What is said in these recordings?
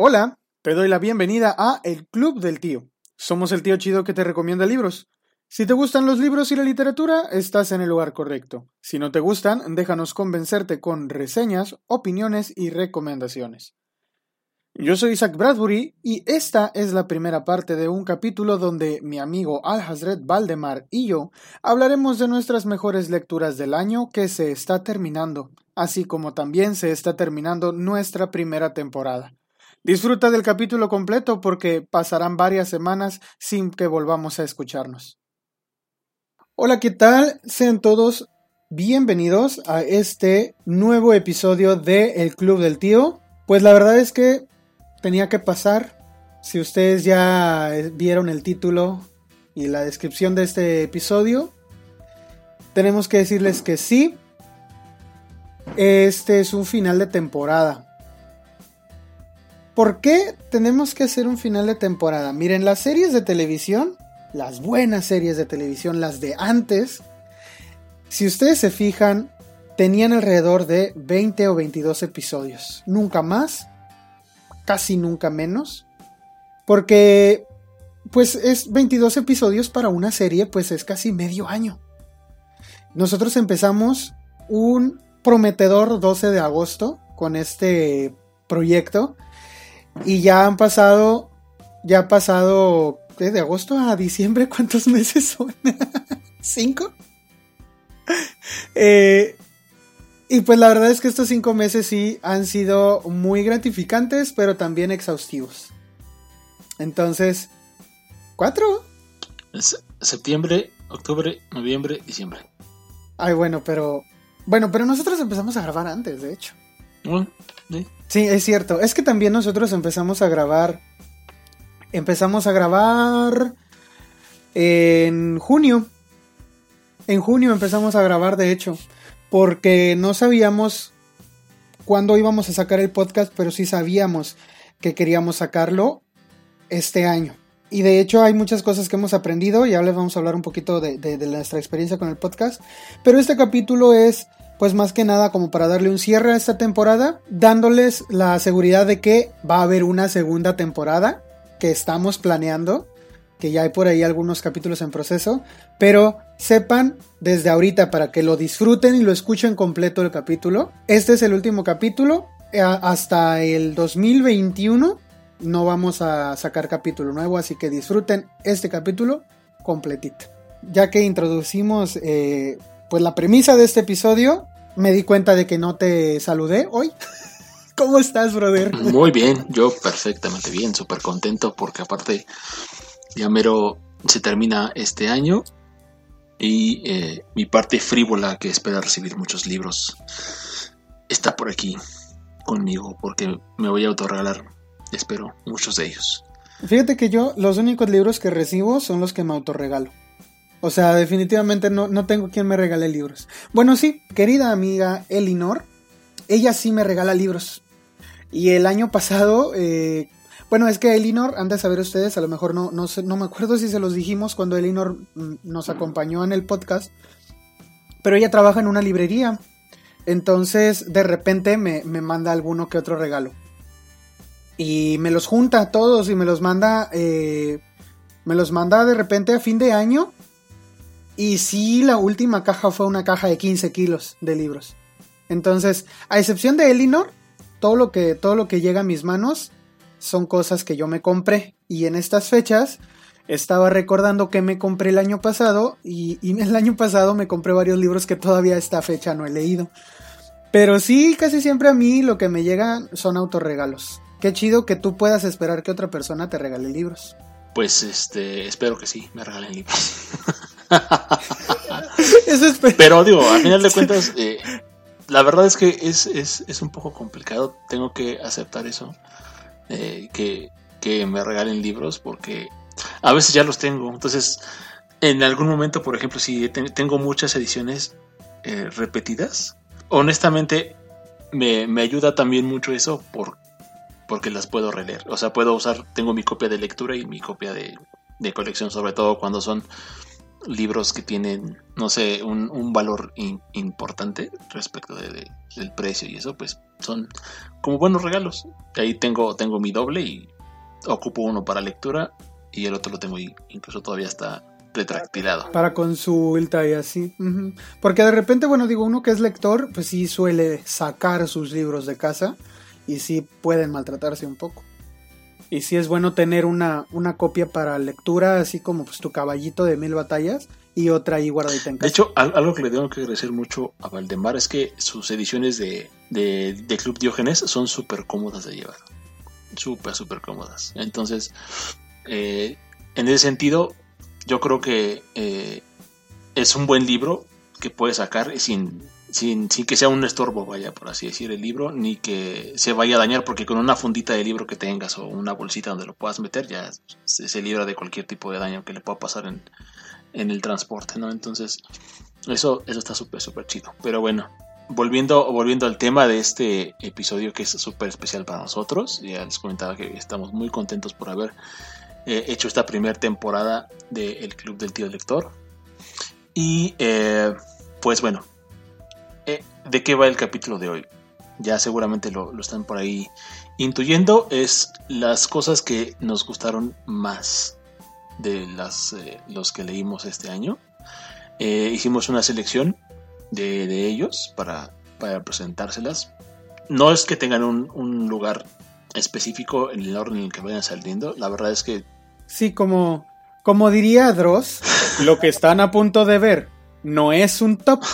Hola, te doy la bienvenida a El Club del Tío. Somos el tío chido que te recomienda libros. Si te gustan los libros y la literatura, estás en el lugar correcto. Si no te gustan, déjanos convencerte con reseñas, opiniones y recomendaciones. Yo soy Isaac Bradbury y esta es la primera parte de un capítulo donde mi amigo Al Hazret Valdemar y yo hablaremos de nuestras mejores lecturas del año que se está terminando, así como también se está terminando nuestra primera temporada. Disfruta del capítulo completo porque pasarán varias semanas sin que volvamos a escucharnos. Hola, ¿qué tal? Sean todos bienvenidos a este nuevo episodio de El Club del Tío. Pues la verdad es que tenía que pasar. Si ustedes ya vieron el título y la descripción de este episodio, tenemos que decirles que sí. Este es un final de temporada. ¿Por qué tenemos que hacer un final de temporada? Miren, las series de televisión, las buenas series de televisión, las de antes, si ustedes se fijan, tenían alrededor de 20 o 22 episodios. Nunca más, casi nunca menos. Porque, pues es 22 episodios para una serie, pues es casi medio año. Nosotros empezamos un prometedor 12 de agosto con este proyecto y ya han pasado, ya ha pasado. De agosto a diciembre, ¿cuántos meses son? ¿Cinco? Eh, y pues la verdad es que estos cinco meses sí han sido muy gratificantes, pero también exhaustivos. Entonces, ¿cuatro? Es septiembre, octubre, noviembre, diciembre. Ay, bueno, pero. Bueno, pero nosotros empezamos a grabar antes, de hecho. Sí. Es cierto. Es que también nosotros empezamos a grabar. Empezamos a grabar en junio. En junio empezamos a grabar, de hecho. Porque no sabíamos cuándo íbamos a sacar el podcast, pero sí sabíamos que queríamos sacarlo este año. Y de hecho hay muchas cosas que hemos aprendido, ya les vamos a hablar un poquito de, de nuestra experiencia con el podcast. Pero este capítulo es pues más que nada como para darle un cierre a esta temporada, dándoles la seguridad de que va a haber una segunda temporada que estamos planeando, que ya hay por ahí algunos capítulos en proceso, pero sepan desde ahorita para que lo disfruten y lo escuchen completo el capítulo. Este es el último capítulo, eh, hasta el 2021 no vamos a sacar capítulo nuevo, así que disfruten este capítulo completito. Ya que introducimos eh, pues la premisa de este episodio, me di cuenta de que no te saludé hoy. ¿Cómo estás, brother? Muy bien, yo perfectamente bien, súper contento porque aparte ya mero se termina este año y eh, mi parte frívola que espera recibir muchos libros está por aquí conmigo porque me voy a autorregalar, espero, muchos de ellos. Fíjate que yo los únicos libros que recibo son los que me autorregalo. O sea, definitivamente no, no tengo quien me regale libros. Bueno, sí, querida amiga Elinor, ella sí me regala libros. Y el año pasado, eh, bueno, es que Elinor, han de saber ustedes, a lo mejor no, no, sé, no me acuerdo si se los dijimos cuando Elinor mm, nos acompañó en el podcast, pero ella trabaja en una librería. Entonces, de repente me, me manda alguno que otro regalo. Y me los junta todos y me los manda, eh, me los manda de repente a fin de año y sí, la última caja fue una caja de 15 kilos de libros. Entonces, a excepción de Elinor, todo lo que, todo lo que llega a mis manos son cosas que yo me compré. Y en estas fechas estaba recordando que me compré el año pasado y, el año pasado me compré varios libros que todavía a esta fecha no he leído. Pero sí, casi siempre a mí lo que me llega son autorregalos. Qué chido que tú puedas esperar que otra persona te regale libros. Pues este, espero que sí, me regalen libros. Es Pero digo, a final de cuentas, eh, la verdad es que es, es, es, un poco complicado. Tengo que aceptar eso. Eh, que, que, me regalen libros porque a veces ya los tengo. Entonces, en algún momento, por ejemplo, si tengo muchas ediciones eh, repetidas, honestamente me, me, ayuda también mucho eso por, porque las puedo releer. O sea, puedo usar, tengo mi copia de lectura y mi copia de, de colección, sobre todo cuando son libros que tienen, no sé, un, un valor importante respecto de, del precio y eso, pues son como buenos regalos. Ahí tengo, tengo mi doble y ocupo uno para lectura y el otro lo tengo ahí, incluso todavía está retractilado. Para consulta y así. Porque de repente, bueno, digo, uno que es lector, pues sí suele sacar sus libros de casa y sí pueden maltratarse un poco. Y sí es bueno tener una, una copia para lectura, así como pues tu caballito de mil batallas y otra ahí guardadita en casa. De hecho, algo que le tengo que agradecer mucho a Valdemar es que sus ediciones de, de, Club Diógenes son súper cómodas de llevar. Súper, súper cómodas. Entonces, eh, en ese sentido, yo creo que eh, es un buen libro que puedes sacar sin, sin, sin, que sea un estorbo, vaya, por así decir, el libro, ni que se vaya a dañar, porque con una fundita de libro que tengas o una bolsita donde lo puedas meter, ya se, libra de cualquier tipo de daño que le pueda pasar en, en el transporte, ¿no? Entonces, eso, eso está súper, súper chido. Pero bueno, volviendo, volviendo al tema de este episodio que es súper especial para nosotros, ya les comentaba que estamos muy contentos por haber eh, hecho esta primera temporada del Club del Tío Lector. Y eh, pues bueno, eh, ¿de qué va el capítulo de hoy? Ya seguramente lo, están por ahí intuyendo. Es las cosas que nos gustaron más de las, los que leímos este año. hicimos una selección de, ellos para, para, presentárselas. No es que tengan un, un lugar específico en el orden en el que vayan saliendo. La verdad es que Sí, como, como diría Dross, lo que están a punto de ver no es un top.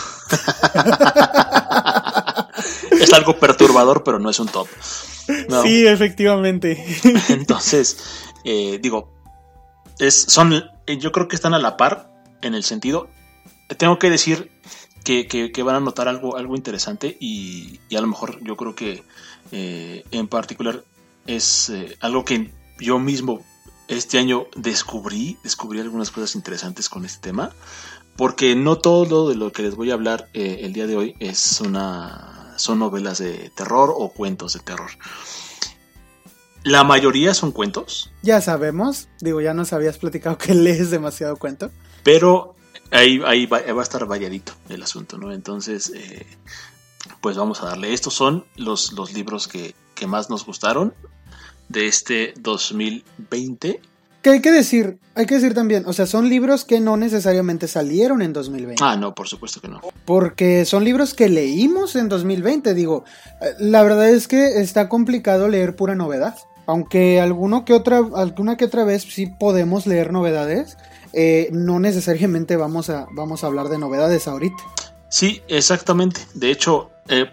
es algo perturbador, pero no es un top. Sí, efectivamente. Entonces, eh, digo, es, son, eh, yo creo que están a la par en el sentido. Tengo que decir que, que, van a notar algo, algo interesante y, a lo mejor yo creo que eh, en particular es algo que yo mismo este año descubrí, descubrí algunas cosas interesantes con este tema, porque no todo de lo que les voy a hablar eh, el día de hoy es una, son novelas de terror o cuentos de terror. La mayoría son cuentos. Ya sabemos, digo, ya nos habías platicado que lees demasiado cuento. Pero ahí, ahí va, a estar variadito el asunto, ¿no? Entonces, eh, pues vamos a darle. Estos son los, los libros que, que más nos gustaron de este 2020. ¿Qué hay que decir? Hay que decir también, o sea, son libros que no necesariamente salieron en 2020. Ah, no, por supuesto que no. Porque son libros que leímos en 2020, digo. Eh, la verdad es que está complicado leer pura novedad. Aunque alguno que otra, alguna que otra vez sí podemos leer novedades, eh, no necesariamente vamos a, vamos a hablar de novedades ahorita. Sí, exactamente. De hecho, eh,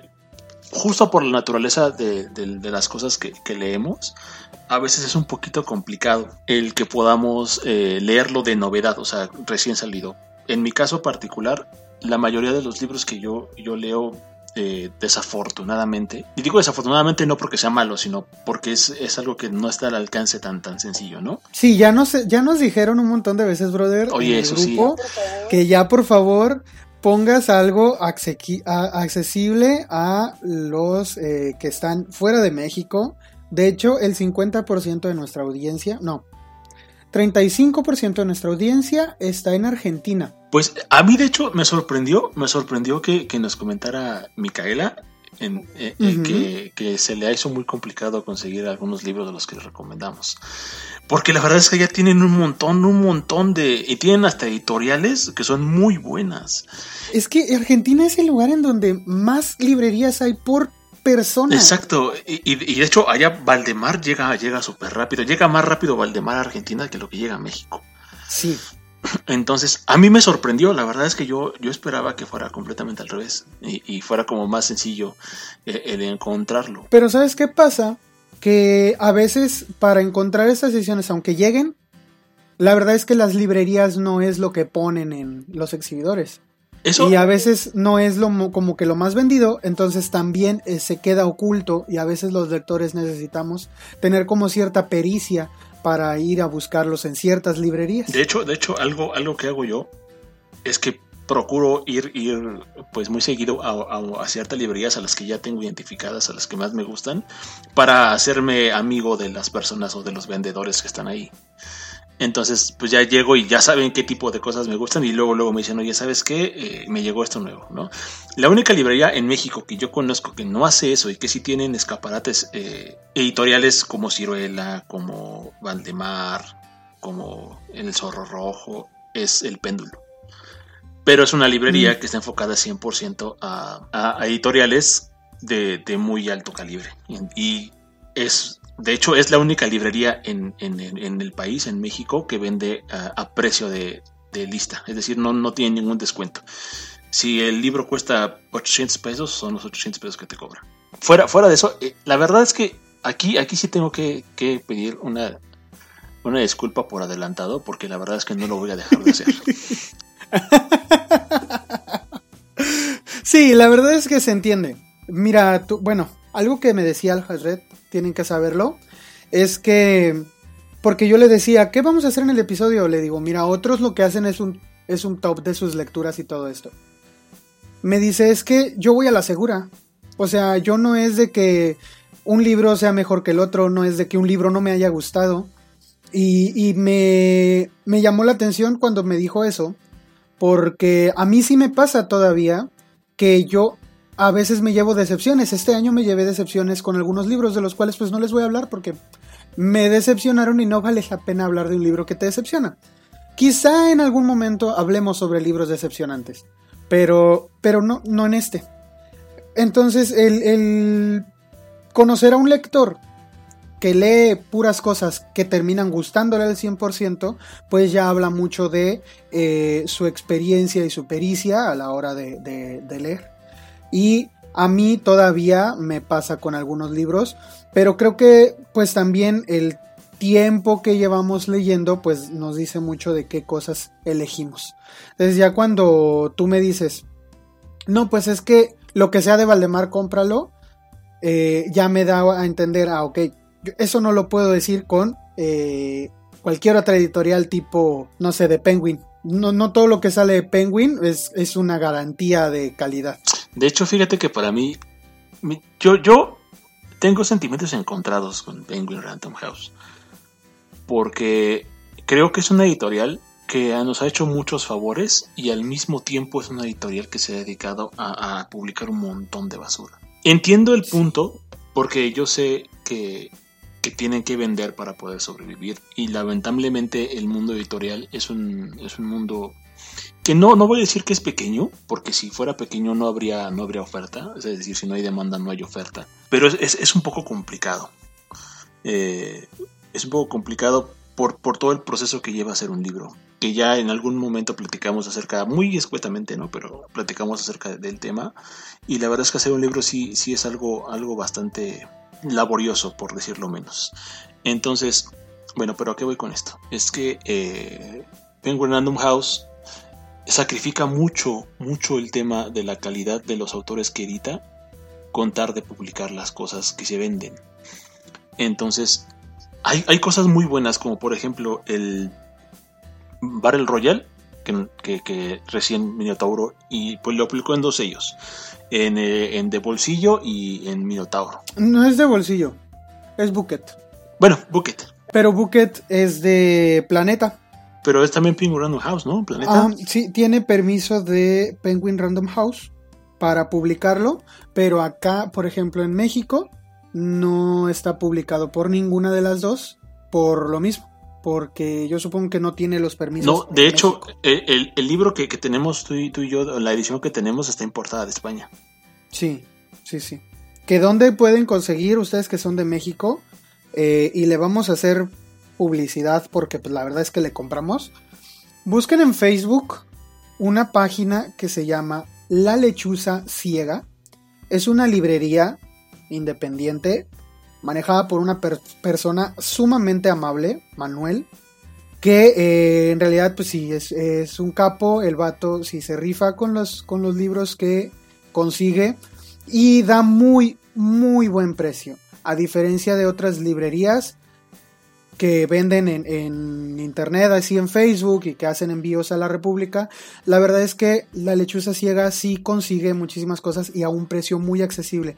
justo por la naturaleza de, las cosas que, leemos, a veces es un poquito complicado el que podamos eh, leerlo de novedad, o sea, recién salido. En mi caso particular, la mayoría de los libros que yo, yo leo eh, desafortunadamente, y digo desafortunadamente no porque sea malo, sino porque es, algo que no está al alcance tan, tan sencillo, ¿no? Sí, ya nos, ya nos dijeron un montón de veces, brother, Oye, en el grupo, que ya por favor pongas algo accesible a los eh, que están fuera de México. De hecho, el 50% de nuestra audiencia, no, 35% de nuestra audiencia está en Argentina. Pues a mí de hecho me sorprendió, me sorprendió que, que nos comentara Micaela en, eh, eh, que, se le ha hecho muy complicado conseguir algunos libros de los que recomendamos. Porque la verdad es que ya tienen un montón, un montón de... Y tienen hasta editoriales que son muy buenas. Es que Argentina es el lugar en donde más librerías hay por persona. Exacto. Y, de hecho allá Valdemar llega, llega súper rápido. Llega más rápido Valdemar a Argentina que lo que llega a México. Sí. Entonces, a mí me sorprendió, la verdad es que yo, yo esperaba que fuera completamente al revés y, fuera como más sencillo eh, el, encontrarlo. Pero ¿sabes qué pasa? Que a veces para encontrar estas ediciones, aunque lleguen, la verdad es que las librerías no es lo que ponen en los exhibidores. Y a veces no es lo, como que lo más vendido, entonces también eh, se queda oculto y a veces los lectores necesitamos tener como cierta pericia para ir a buscarlos en ciertas librerías. De hecho, de hecho algo, algo que hago yo es que procuro ir, ir pues muy seguido a, ciertas librerías a las que ya tengo identificadas, a las que más me gustan, para hacerme amigo de las personas o de los vendedores que están ahí. Entonces, pues ya llego y ya saben qué tipo de cosas me gustan y luego, luego me dicen, oye, ¿sabes qué? Eh, me llegó esto nuevo, ¿no? La única librería en México que yo conozco que no hace eso y que sí tienen escaparates eh, editoriales como Ciruela, como Valdemar, como El Zorro Rojo, es El Péndulo. Pero es una librería que está enfocada 100% a, a, editoriales de, muy alto calibre. Y es de hecho, es la única librería en, el país, en México, que vende a, precio de, lista. Es decir, no, no tiene ningún descuento. Si el libro cuesta 800 pesos, son los 800 pesos que te cobran. Fuera, fuera de eso, eh, la verdad es que aquí, aquí sí tengo que, pedir una, una disculpa por adelantado, porque la verdad es que no lo voy a dejar de hacer. Sí, la verdad es que se entiende. Mira, tú, bueno, algo que me decía Al Hazred tienen que saberlo, es que, porque yo le decía, ¿qué vamos a hacer en el episodio? Le digo, mira, otros lo que hacen es un, es un top de sus lecturas y todo esto. Me dice, es que yo voy a la segura. O sea, yo no es de que un libro sea mejor que el otro, no es de que un libro no me haya gustado. Y, me, me llamó la atención cuando me dijo eso, porque a mí sí me pasa todavía que yo a veces me llevo decepciones. Este año me llevé decepciones con algunos libros de los cuales pues no les voy a hablar porque me decepcionaron y no vale la pena hablar de un libro que te decepciona. Quizá en algún momento hablemos sobre libros decepcionantes, pero, pero no, no en este. Entonces, el, conocer a un lector que lee puras cosas que terminan gustándole al 100%, pues ya habla mucho de eh, su experiencia y su pericia a la hora de leer. Y a mí todavía me pasa con algunos libros, pero creo que pues también el tiempo que llevamos leyendo pues nos dice mucho de qué cosas elegimos. Entonces ya cuando tú me dices, no, pues es que lo que sea de Valdemar, cómpralo, eh, ya me da a entender, ah, ok, eso no lo puedo decir con eh, cualquier otra editorial tipo, no sé, de Penguin. No, no todo lo que sale de Penguin es, es una garantía de calidad. De hecho, fíjate que para mí, yo, yo tengo sentimientos encontrados con Penguin Random House. Porque creo que es una editorial que nos ha hecho muchos favores y al mismo tiempo es una editorial que se ha dedicado a, publicar un montón de basura. Entiendo el punto porque yo sé que, que, tienen que vender para poder sobrevivir. Y lamentablemente el mundo editorial es un, es un mundo que no, no voy a decir que es pequeño, porque si fuera pequeño no habría, no habría oferta, es decir, si no hay demanda no hay oferta, pero es, un poco complicado. Eh, es un poco complicado por, por, todo el proceso que lleva a hacer un libro, que ya en algún momento platicamos acerca, muy escuetamente, ¿no? Pero platicamos acerca del tema, y la verdad es que hacer un libro sí, sí es algo, algo bastante laborioso, por decirlo menos. Entonces, bueno, pero ¿a qué voy con esto? Es que eh, Penguin Random House sacrifica mucho, mucho el tema de la calidad de los autores que edita contar de publicar las cosas que se venden. Entonces, hay, cosas muy buenas, como por ejemplo el Barrel Royal, que, recién Minotauro, y pues lo aplicó en dos sellos, en, eh, en, de bolsillo y en Minotauro. No es de bolsillo, es Bucket. Bueno, Bucket. Pero Bucket es de Planeta. Pero es también Penguin Random House, ¿no? Planeta. Ah, sí, tiene permiso de Penguin Random House para publicarlo, pero acá, por ejemplo, en México, no está publicado por ninguna de las dos, por lo mismo, porque yo supongo que no tiene los permisos. No, de hecho, el, libro que, tenemos tú y, tú y yo, la edición que tenemos está importada de España. Sí, sí, sí. ¿Que dónde pueden conseguir ustedes que son de México? Eh, y le vamos a hacer publicidad porque pues, la verdad es que le compramos. Busquen en Facebook una página que se llama La Lechuza Ciega. Es una librería independiente manejada por una persona sumamente amable, Manuel, que eh, en realidad pues sí, es, un capo, el vato sí se rifa con los, con los libros que consigue y da muy, muy buen precio. A diferencia de otras librerías que venden en, internet, así en Facebook y que hacen envíos a la República, la verdad es que la lechuza ciega sí consigue muchísimas cosas y a un precio muy accesible.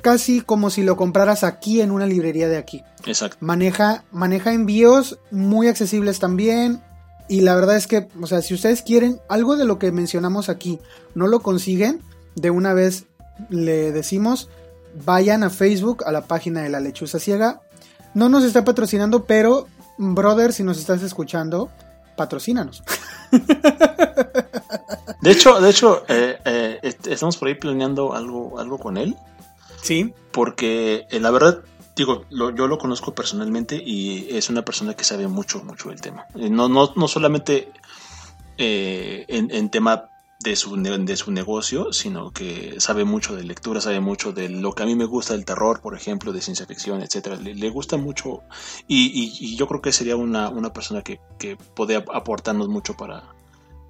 Casi como si lo compraras aquí en una librería de aquí. Exacto. Maneja, maneja envíos muy accesibles también. Y la verdad es que, o sea, si ustedes quieren algo de lo que mencionamos aquí, no lo consiguen, de una vez le decimos, vayan a Facebook, a la página de la lechuza ciega. No nos está patrocinando, pero, brother, si nos estás escuchando, patrocínanos. De hecho, de hecho, eh, eh, estamos por ahí planeando algo, algo con él. Sí. Porque eh, la verdad, digo, yo lo conozco personalmente y es una persona que sabe mucho, mucho del tema. No, no, no solamente en, en, tema de su, de su negocio, sino que sabe mucho de lectura, sabe mucho de lo que a mí me gusta del terror, por ejemplo, de ciencia ficción, etcétera. Le, gusta mucho y, yo creo que sería una, una persona que, que puede aportarnos mucho para,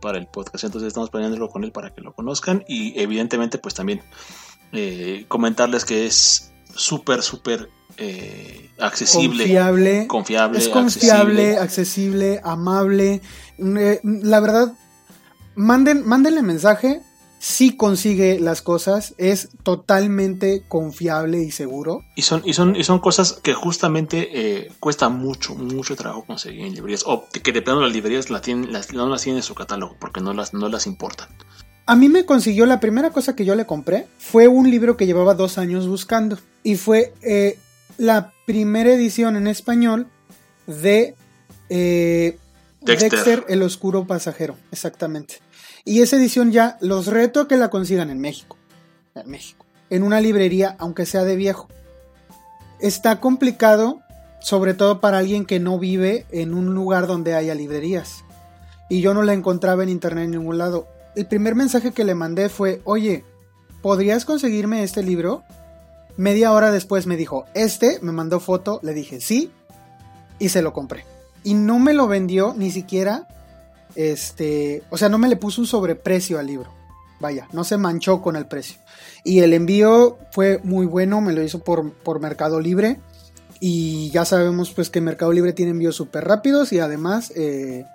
para el podcast. Entonces estamos planeándolo con él para que lo conozcan y evidentemente pues también eh, comentarles que es súper, súper eh, accesible. Confiable. Confiable. Es confiable, accesible, amable. Eh, la verdad manden, mándenle mensaje. Si consigue las cosas, es totalmente confiable y seguro. Y son, y son, y son cosas que justamente eh, cuesta mucho, mucho trabajo conseguir en librerías. O que de plano las librerías las tienen, las, no las tienen en su catálogo porque no las, no las importan. A mí me consiguió la primera cosa que yo le compré. Fue un libro que llevaba dos años buscando. Y fue eh, la primera edición en español de eh, Dexter, el oscuro pasajero. Exactamente. Y esa edición ya los reto a que la consigan en México. En México. En una librería, aunque sea de viejo. Está complicado, sobre todo para alguien que no vive en un lugar donde haya librerías. Y yo no la encontraba en internet en ningún lado. El primer mensaje que le mandé fue, oye, ¿podrías conseguirme este libro? Media hora después me dijo, este, me mandó foto, le dije sí, y se lo compré. Y no me lo vendió ni siquiera este, o sea, no me le puso un sobreprecio al libro. Vaya, no se manchó con el precio. Y el envío fue muy bueno, me lo hizo por, por Mercado Libre. Y ya sabemos pues que Mercado Libre tiene envíos súper rápidos y además eh,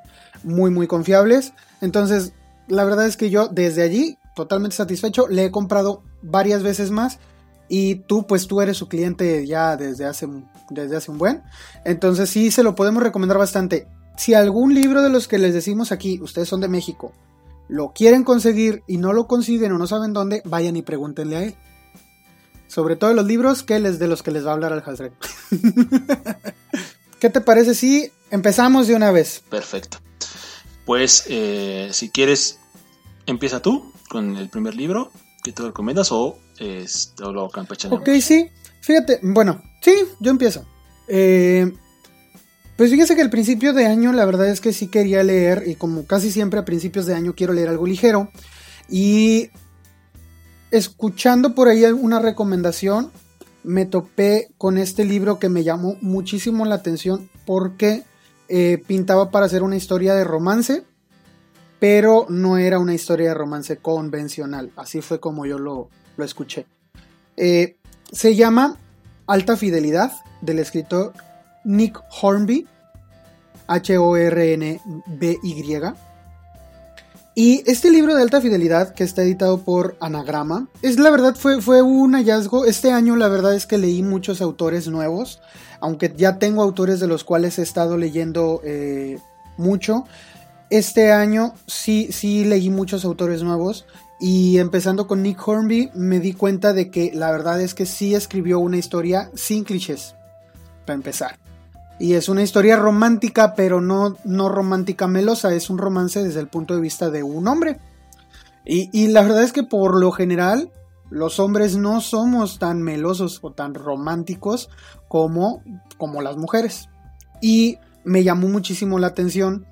muy muy confiables. Entonces, la verdad es que yo desde allí, totalmente satisfecho, le he comprado varias veces más. Y tú, pues tú eres su cliente ya desde hace, desde hace un buen. Entonces sí, se lo podemos recomendar bastante si algún libro de los que les decimos aquí, ustedes son de México, lo quieren conseguir y no lo consiguen o no saben dónde, vayan y pregúntenle a él. Sobre todo los libros que les de los que les va a hablar al Hasred. ¿Qué te parece si empezamos de una vez? Perfecto. Pues eh, si quieres, empieza tú con el primer libro que te recomiendas o es, lo campechano. Ok, sí. Fíjate, bueno, sí, yo empiezo. Eh, pues fíjense que al principio de año la verdad es que sí quería leer y como casi siempre a principios de año quiero leer algo ligero y escuchando por ahí una recomendación me topé con este libro que me llamó muchísimo la atención porque eh, pintaba para hacer una historia de romance pero no era una historia de romance convencional así fue como yo lo, escuché eh, se llama Alta Fidelidad del escritor Nick Hornby, H-O-R-N-B-Y. Y este libro de alta fidelidad que está editado por Anagrama, es la verdad fue, fue un hallazgo. Este año la verdad es que leí muchos autores nuevos, aunque ya tengo autores de los cuales he estado leyendo eh, mucho. Este año sí, sí leí muchos autores nuevos y empezando con Nick Hornby me di cuenta de que la verdad es que sí escribió una historia sin clichés, para empezar. Y es una historia romántica, pero no, no romántica melosa, es un romance desde el punto de vista de un hombre. Y, la verdad es que por lo general los hombres no somos tan melosos o tan románticos como, como las mujeres. Y me llamó muchísimo la atención.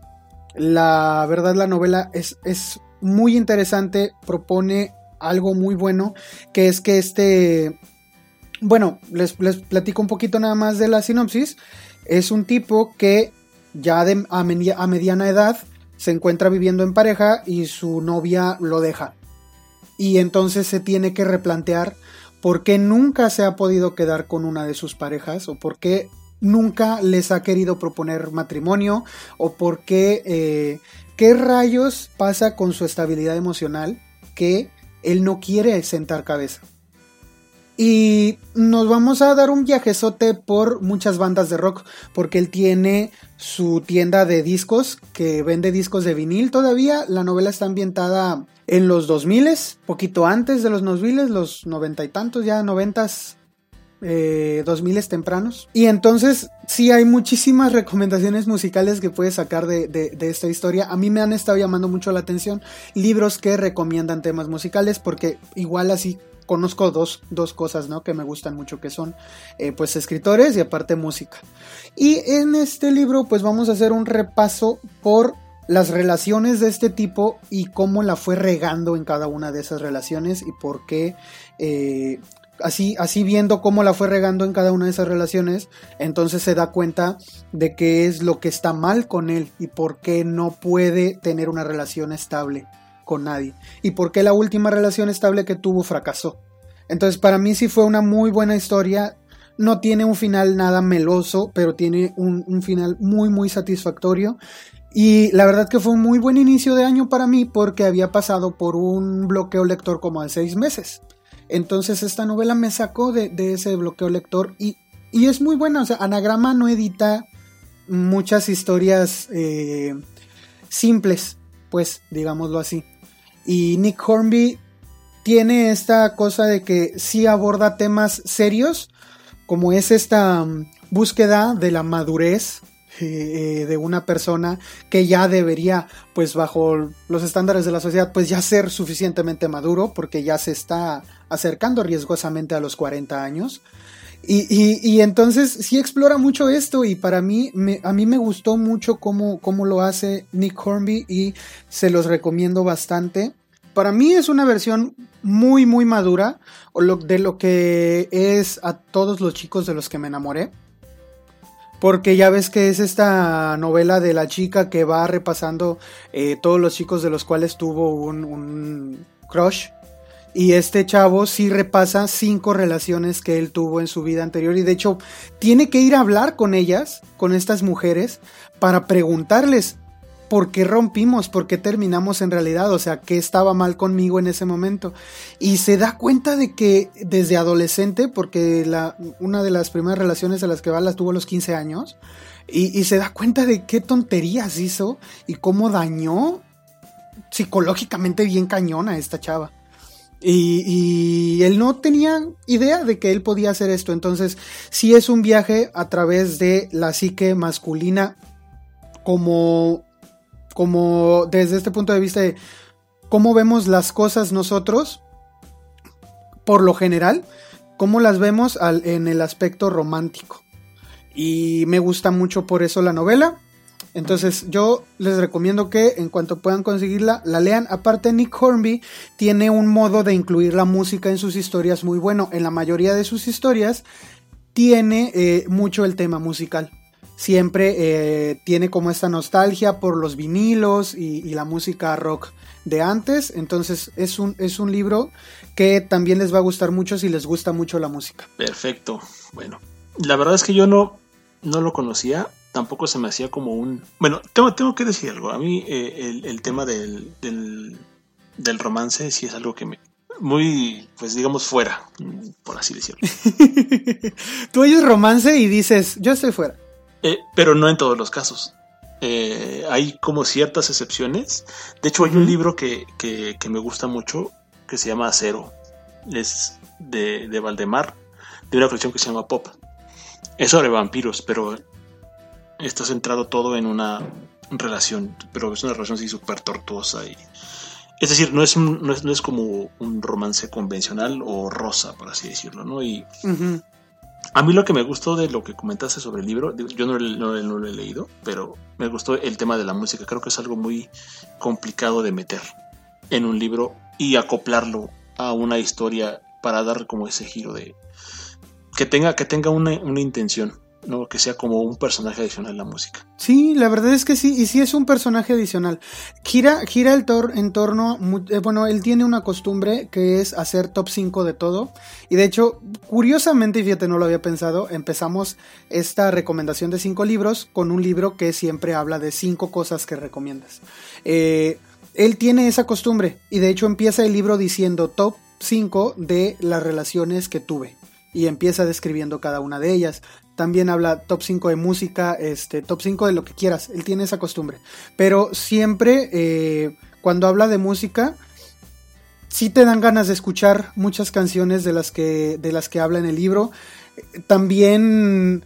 La verdad la novela es, es muy interesante, propone algo muy bueno, que es que este... Bueno, les, les platico un poquito nada más de la sinopsis es un tipo que ya a, mediana edad se encuentra viviendo en pareja y su novia lo deja. Y entonces se tiene que replantear por qué nunca se ha podido quedar con una de sus parejas o por qué nunca les ha querido proponer matrimonio o por qué, eh, qué rayos pasa con su estabilidad emocional que él no quiere sentar cabeza. Y nos vamos a dar un viajezote por muchas bandas de rock, porque él tiene su tienda de discos que vende discos de vinil todavía. La novela está ambientada en los 2000, poquito antes de los 2000, los noventa y tantos, ya noventas, eh, 2000 tempranos. Y entonces sí hay muchísimas recomendaciones musicales que puedes sacar de, de, esta historia. A mí me han estado llamando mucho la atención libros que recomiendan temas musicales porque igual así conozco dos, dos, cosas ¿no? que me gustan mucho, que son eh, pues escritores y aparte música. Y en este libro pues vamos a hacer un repaso por las relaciones de este tipo y cómo la fue regando en cada una de esas relaciones y por qué eh, así, así viendo cómo la fue regando en cada una de esas relaciones, entonces se da cuenta de qué es lo que está mal con él y por qué no puede tener una relación estable con nadie y por qué la última relación estable que tuvo fracasó. Entonces para mí sí fue una muy buena historia. No tiene un final nada meloso, pero tiene un, final muy muy satisfactorio. Y la verdad que fue un muy buen inicio de año para mí porque había pasado por un bloqueo lector como de seis meses. Entonces esta novela me sacó de, ese bloqueo lector y, es muy buena. O sea, Anagrama no edita muchas historias eh, simples, pues, digámoslo así. Y Nick Hornby tiene esta cosa de que sí aborda temas serios, como es esta mm, búsqueda de la madurez eh, de una persona que ya debería, pues bajo los estándares de la sociedad, pues ya ser suficientemente maduro porque ya se está acercando riesgosamente a los 40 años. Y, entonces sí explora mucho esto y para mí, a mí me gustó mucho cómo, cómo lo hace Nick Hornby y se los recomiendo bastante. Para mí es una versión muy, muy madura de lo que es a todos los chicos de los que me enamoré. Porque ya ves que es esta novela de la chica que va repasando eh, todos los chicos de los cuales tuvo un crush. Y este chavo sí repasa cinco relaciones que él tuvo en su vida anterior. Y de hecho, tiene que ir a hablar con ellas, con estas mujeres, para preguntarles por qué rompimos, por qué terminamos en realidad, o sea, qué estaba mal conmigo en ese momento. Y se da cuenta de que desde adolescente, porque una de las primeras relaciones a las que va las tuvo a los 15 años, y, se da cuenta de qué tonterías hizo y cómo dañó psicológicamente bien cañón a esta chava. Y, él no tenía idea de que él podía hacer esto. Entonces, sí es un viaje a través de la psique masculina como como desde este punto de vista de cómo vemos las cosas nosotros, por lo general, cómo las vemos en el aspecto romántico. Y me gusta mucho por eso la novela. Entonces yo les recomiendo que en cuanto puedan conseguirla, la lean. Aparte Nick Hornby tiene un modo de incluir la música en sus historias muy bueno. En la mayoría de sus historias tiene eh, mucho el tema musical siempre eh, tiene como esta nostalgia por los vinilos y, la música rock de antes. Entonces es un, es un libro que también les va a gustar mucho si les gusta mucho la música. Perfecto. Bueno, la verdad es que yo no, no lo conocía. Tampoco se me hacía como un... Bueno, tengo, tengo que decir algo. A mí eh, el, tema del, del, del romance sí es algo que me, muy, pues digamos, fuera, por así decirlo. Tú oyes romance y dices, yo estoy fuera. Eh, pero no en todos los casos. Eh, hay como ciertas excepciones. De hecho, hay un libro que, me gusta mucho que se llama Acero. Es de, de Valdemar, de una colección que se llama Pop. Es sobre vampiros, pero está centrado todo en una relación, pero es una relación así súper tortuosa. Y, es decir, no es, no es, no, es, como un romance convencional o rosa, por así decirlo, ¿no? Y a mí lo que me gustó de lo que comentaste sobre el libro, yo no, lo he leído, pero me gustó el tema de la música. Creo que es algo muy complicado de meter en un libro y acoplarlo a una historia para dar como ese giro de que tenga, que tenga una, una intención. ¿No? Que sea como un personaje adicional la música. Sí, la verdad es que sí, y sí es un personaje adicional. Gira, gira el tor en torno, eh, bueno, él tiene una costumbre que es hacer top 5 de todo. Y de hecho, curiosamente, y fíjate, no lo había pensado, empezamos esta recomendación de 5 libros con un libro que siempre habla de 5 cosas que recomiendas. Eh, él tiene esa costumbre, y de hecho empieza el libro diciendo top 5 de las relaciones que tuve y empieza describiendo cada una de ellas. También habla top 5 de música, este, top 5 de lo que quieras. Él tiene esa costumbre. Pero siempre eh, cuando habla de música, sí te dan ganas de escuchar muchas canciones de las que, de las que habla en el libro. También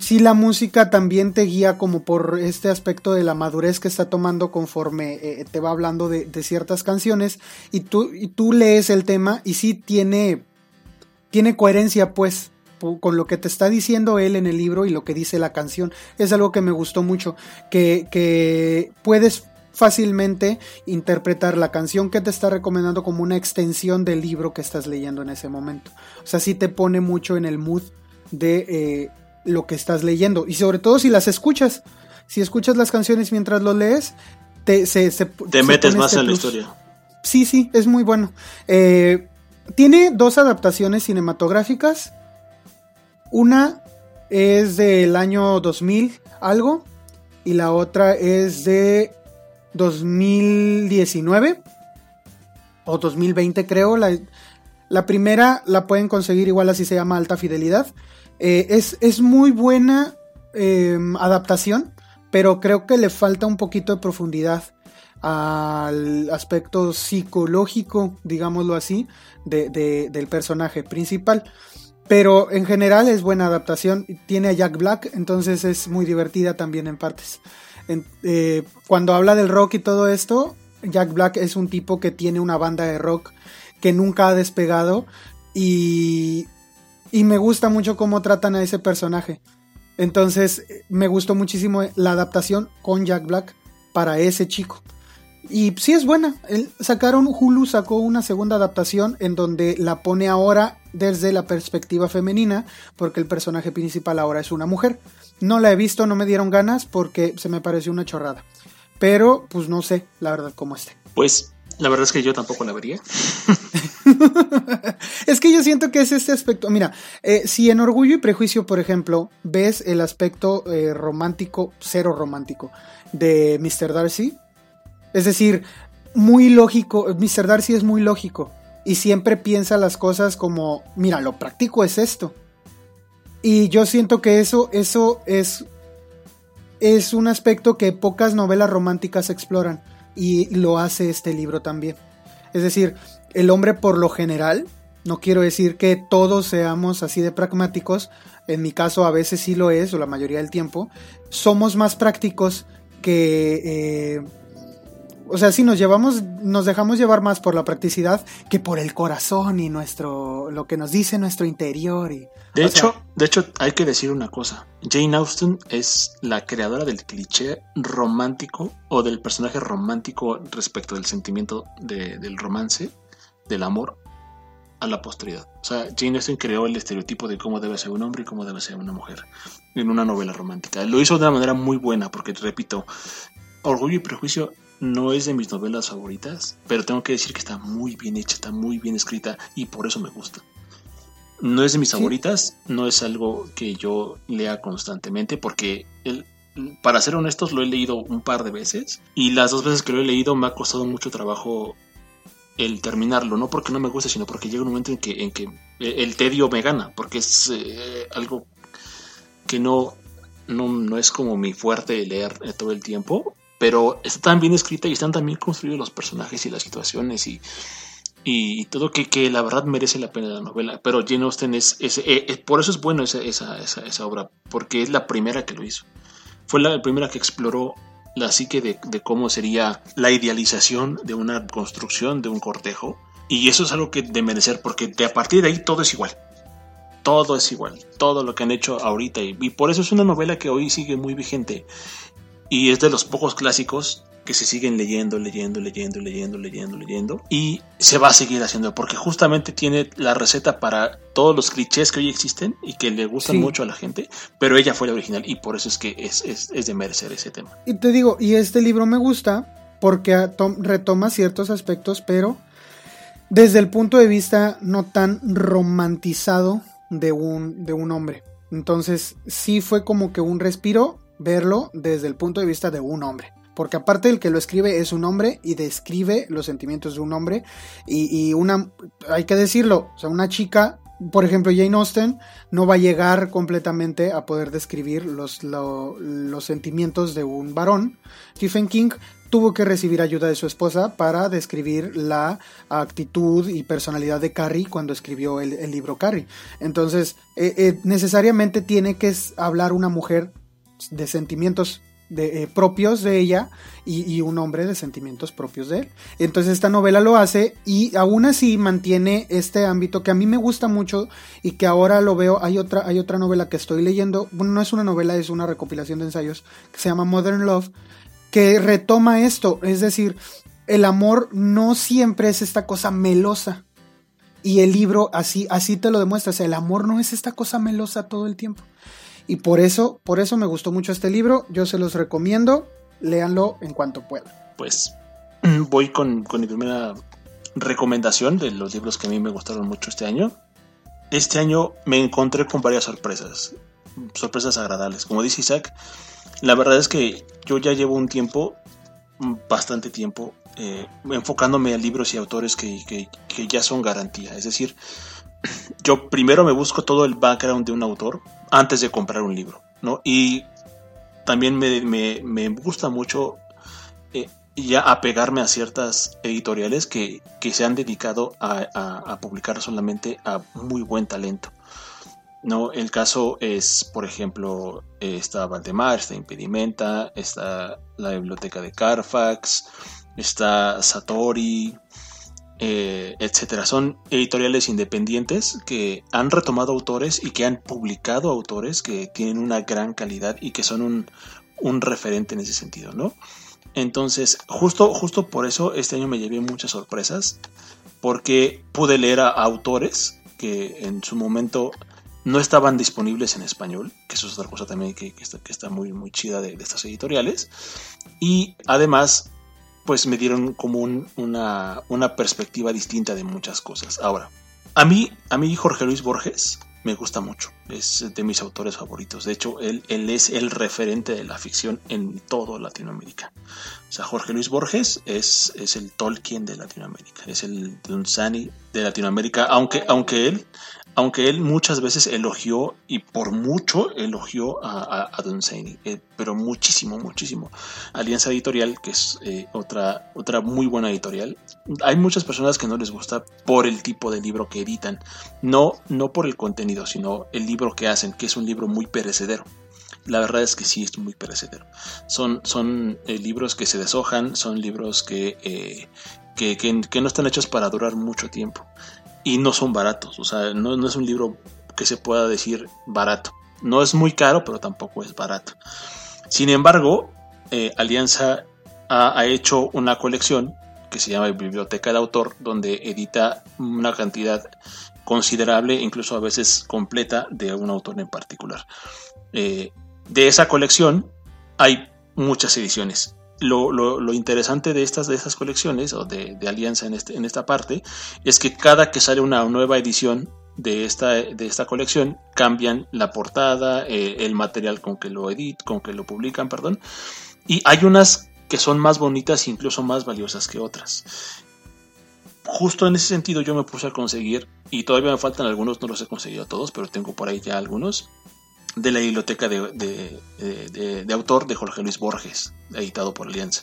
sí la música también te guía como por este aspecto de la madurez que está tomando conforme eh, te va hablando de, de, ciertas canciones y tú, y tú lees el tema y sí tiene tiene coherencia pues con lo que te está diciendo él en el libro y lo que dice la canción. Es algo que me gustó mucho, que, que puedes fácilmente interpretar la canción que te está recomendando como una extensión del libro que estás leyendo en ese momento. O sea, sí te pone mucho en el mood de eh, lo que estás leyendo. Y sobre todo si las escuchas. Si escuchas las canciones mientras lo lees, te, se, te metes más este en la historia. Sí, sí, es muy bueno. Eh, tiene dos adaptaciones cinematográficas. Una es del año 2000 algo y la otra es de 2019 o 2020 creo. La, la primera la pueden conseguir igual así se llama Alta Fidelidad. Eh, es, es, muy buena em, adaptación, pero creo que le falta un poquito de profundidad al aspecto psicológico, digámoslo así, del personaje principal. Pero en general es buena adaptación. Tiene a Jack Black, entonces es muy divertida también en partes. Eh, cuando habla del rock y todo esto, Jack Black es un tipo que tiene una banda de rock que nunca ha despegado y, y me gusta mucho cómo tratan a ese personaje. Entonces me gustó muchísimo la adaptación con Jack Black para ese chico. Y sí es buena. sacaron, Hulu sacó una segunda adaptación en donde la pone ahora desde la perspectiva femenina, porque el personaje principal ahora es una mujer. No la he visto, no me dieron ganas porque se me pareció una chorrada. Pero, pues no sé, la verdad, cómo esté. Pues la verdad es que yo tampoco la vería. es que yo siento que es este aspecto. Mira, eh, si en Orgullo y Prejuicio, por ejemplo, ves el aspecto eh, romántico, cero romántico, de Mr. Darcy, es decir, muy lógico, Mr. Darcy es muy lógico y siempre piensa las cosas como, mira, lo práctico es esto. Y yo siento que eso, eso es, es un aspecto que pocas novelas románticas exploran y lo hace este libro también. Es decir, el hombre por lo general, no quiero decir que todos seamos así de pragmáticos, en mi caso a veces sí lo es, o la mayoría del tiempo, somos más prácticos que... Eh, o sea, si nos llevamos, nos dejamos llevar más por la practicidad que por el corazón y nuestro, lo que nos dice nuestro interior. Y, de hecho, de hecho, hay que decir una cosa. Jane Austen es la creadora del cliché romántico o del personaje romántico respecto del sentimiento del romance, del amor a la posteridad. O sea, Jane Austen creó el estereotipo de cómo debe ser un hombre y cómo debe ser una mujer en una novela romántica. Lo hizo de una manera muy buena porque, repito, Orgullo y Prejuicio no es de mis novelas favoritas, pero tengo que decir que está muy bien hecha, está muy bien escrita y por eso me gusta. No es de mis favoritas, no es algo que yo lea constantemente porque el, para ser honestos lo he leído un par de veces y las dos veces que lo he leído me ha costado mucho trabajo el terminarlo, no porque no me guste, sino porque llega un momento en que, en que el tedio me gana, porque es eh, algo que no, no, no, es como mi fuerte leer todo el tiempo pero está tan bien escrita y están tan bien construidos los personajes y las situaciones y, y todo que, que, la verdad merece la pena la novela. Pero Jane Austen es, es, eh, por eso es bueno esa, esa, esa, obra, porque es la primera que lo hizo. Fue la primera que exploró la psique de, de, cómo sería la idealización de una construcción, de un cortejo. Y eso es algo que de merecer, porque de a partir de ahí todo es igual. Todo es igual, todo lo que han hecho ahorita. Y, y por eso es una novela que hoy sigue muy vigente. Y es de los pocos clásicos que se siguen leyendo, leyendo, leyendo, leyendo, leyendo, leyendo. Y se va a seguir haciendo porque justamente tiene la receta para todos los clichés que hoy existen y que le gustan mucho a la gente, pero ella fue la original y por eso es que es, es, es de merecer ese tema. Y te digo, y este libro me gusta porque retoma ciertos aspectos, pero desde el punto de vista no tan romantizado de un, de un hombre. Entonces sí fue como que un respiro verlo desde el punto de vista de un hombre. porque aparte el que lo escribe es un hombre y describe los sentimientos de un hombre y, una, hay que decirlo, o sea, una chica, por ejemplo, Jane Austen no va a llegar completamente a poder describir los, sentimientos de un varón. Stephen King tuvo que recibir ayuda de su esposa para describir la actitud y personalidad de Carrie cuando escribió el, libro Carrie. Entonces, eh, eh, necesariamente tiene que hablar una mujer de sentimientos eh, propios de ella y, un hombre de sentimientos propios de él. Entonces esta novela lo hace y aún así mantiene este ámbito que a mí me gusta mucho y que ahora lo veo. Hay otra, hay otra novela que estoy leyendo, bueno, no es una novela, es una recopilación de ensayos que se llama Modern Love, que retoma esto, es decir, el amor no siempre es esta cosa melosa. Y el libro así, así te lo demuestra. el amor no es esta cosa melosa todo el tiempo. Y por eso, por eso me gustó mucho este libro. Yo se los recomiendo. Léanlo en cuanto puedan. Pues voy con, con mi primera recomendación de los libros que a mí me gustaron mucho este año. Este año me encontré con varias sorpresas. Sorpresas agradables. Como dice Isaac, la verdad es que yo ya llevo un tiempo, bastante tiempo, eh, enfocándome a libros y autores que, ya son garantía. Es decir, yo primero me busco todo el background de un autor antes de comprar un libro, ¿no? Y también me, gusta mucho eh, ya apegarme a ciertas editoriales que, se han dedicado a, publicar solamente a muy buen talento. ¿no? El caso es, por ejemplo, está Valdemar, está Impedimenta, está la biblioteca de Carfax, está Satori, eh, etcétera. Son editoriales independientes que han retomado autores y que han publicado autores que tienen una gran calidad y que son un, un referente en ese sentido, ¿no? Entonces, justo, justo por eso este año me llevé muchas sorpresas, porque pude leer a autores que en su momento no estaban disponibles en español, que eso es otra cosa también que, está, muy, muy chida de, estas editoriales. Y además, pues me dieron como una, una, perspectiva distinta de muchas cosas. Ahora, a mí, a mí Jorge Luis Borges me gusta mucho, es de mis autores favoritos. De hecho, él, él es el referente de la ficción en todo Latinoamérica. O sea, Jorge Luis Borges es, es el Tolkien de Latinoamérica, es el Dunsani de Latinoamérica, aunque, aunque él aunque él muchas veces elogió y por mucho elogió a, a, eh, pero muchísimo, muchísimo. Alianza Editorial, que es eh, otra, otra muy buena editorial. Hay muchas personas que no les gusta por el tipo de libro que editan, no, no por el contenido, sino el libro que hacen, que es un libro muy perecedero. La verdad es que sí es muy perecedero. Son, son eh, libros que se deshojan, son libros que, que, que no están hechos para durar mucho tiempo y no son baratos. O sea, no, es un libro que se pueda decir barato. No es muy caro, pero tampoco es barato. Sin embargo, eh, Alianza ha, hecho una colección que se llama Biblioteca de Autor, donde edita una cantidad considerable, incluso a veces completa, de un autor en particular. Eh, de esa colección hay muchas ediciones lo, interesante de estas, de estas colecciones o de, Alianza en, este, en esta parte es que cada que sale una nueva edición de esta, de esta colección cambian la portada, eh, el material con que lo edit, con que lo publican, perdón, y hay unas que son más bonitas e incluso más valiosas que otras. Justo en ese sentido yo me puse a conseguir, y todavía me faltan algunos, no los he conseguido todos, pero tengo por ahí ya algunos, de la biblioteca de, autor de Jorge Luis Borges, editado por Alianza.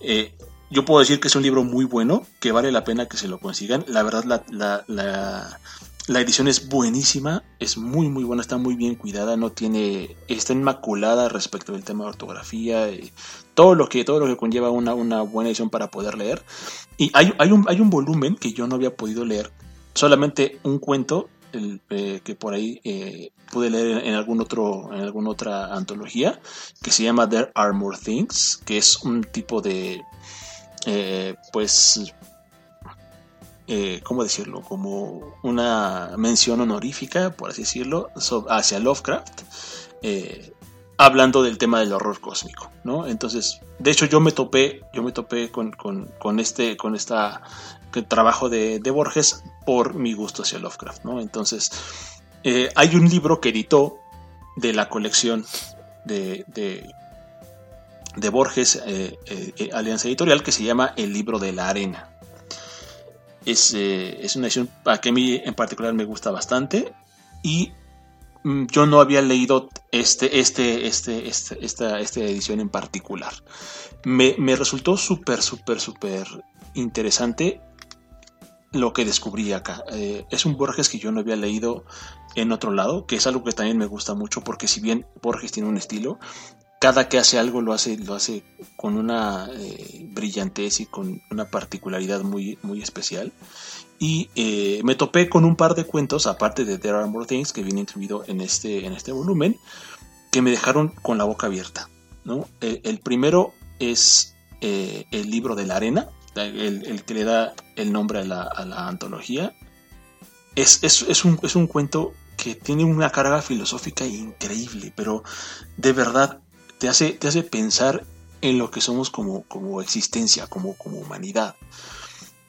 Eh, yo puedo decir que es un libro muy bueno, que vale la pena que se lo consigan. La verdad, la, la, edición es buenísima, es muy, muy buena, está muy bien cuidada, no tiene, está inmaculada respecto del tema de ortografía, y todo lo que, todo lo que conlleva una, una buena edición para poder leer. Y hay, hay, un, hay un volumen que yo no había podido leer, solamente un cuento eh, que por ahí eh, pude leer en, algún otro, en alguna otra antología, que se llama There Are More Things, que es un tipo de, eh, pues, ¿cómo decirlo? Como una mención honorífica, por así decirlo, hacia Lovecraft, hablando del tema del horror cósmico, ¿no? Entonces, de hecho, yo me topé, yo me topé con, con este, con esta trabajo de, Borges por mi gusto hacia Lovecraft, ¿no? Entonces, eh, hay un libro que editó de la colección de, de Borges, eh, eh, Alianza Editorial, que se llama El libro de la arena. Es, es una edición que a mí en particular me gusta bastante y mm, yo no había leído este, este, este, este esta, esta, edición en particular. Me, me resultó súper, súper, súper interesante lo que descubrí acá. Eh, es un Borges que yo no había leído en otro lado, que es algo que también me gusta mucho porque si bien Borges tiene un estilo, cada que hace algo lo hace, lo hace con una eh, brillantez y con una particularidad muy, muy especial. Y eh, me topé con un par de cuentos, aparte de There Are More Things, que viene incluido en este, en este volumen, que me dejaron con la boca abierta. ¿no? el primero es el libro de la arena, el, que le da el nombre a la, antología, es, es, un, es un cuento que tiene una carga filosófica increíble, pero de verdad te hace, te hace pensar en lo que somos como, como existencia, como, como humanidad,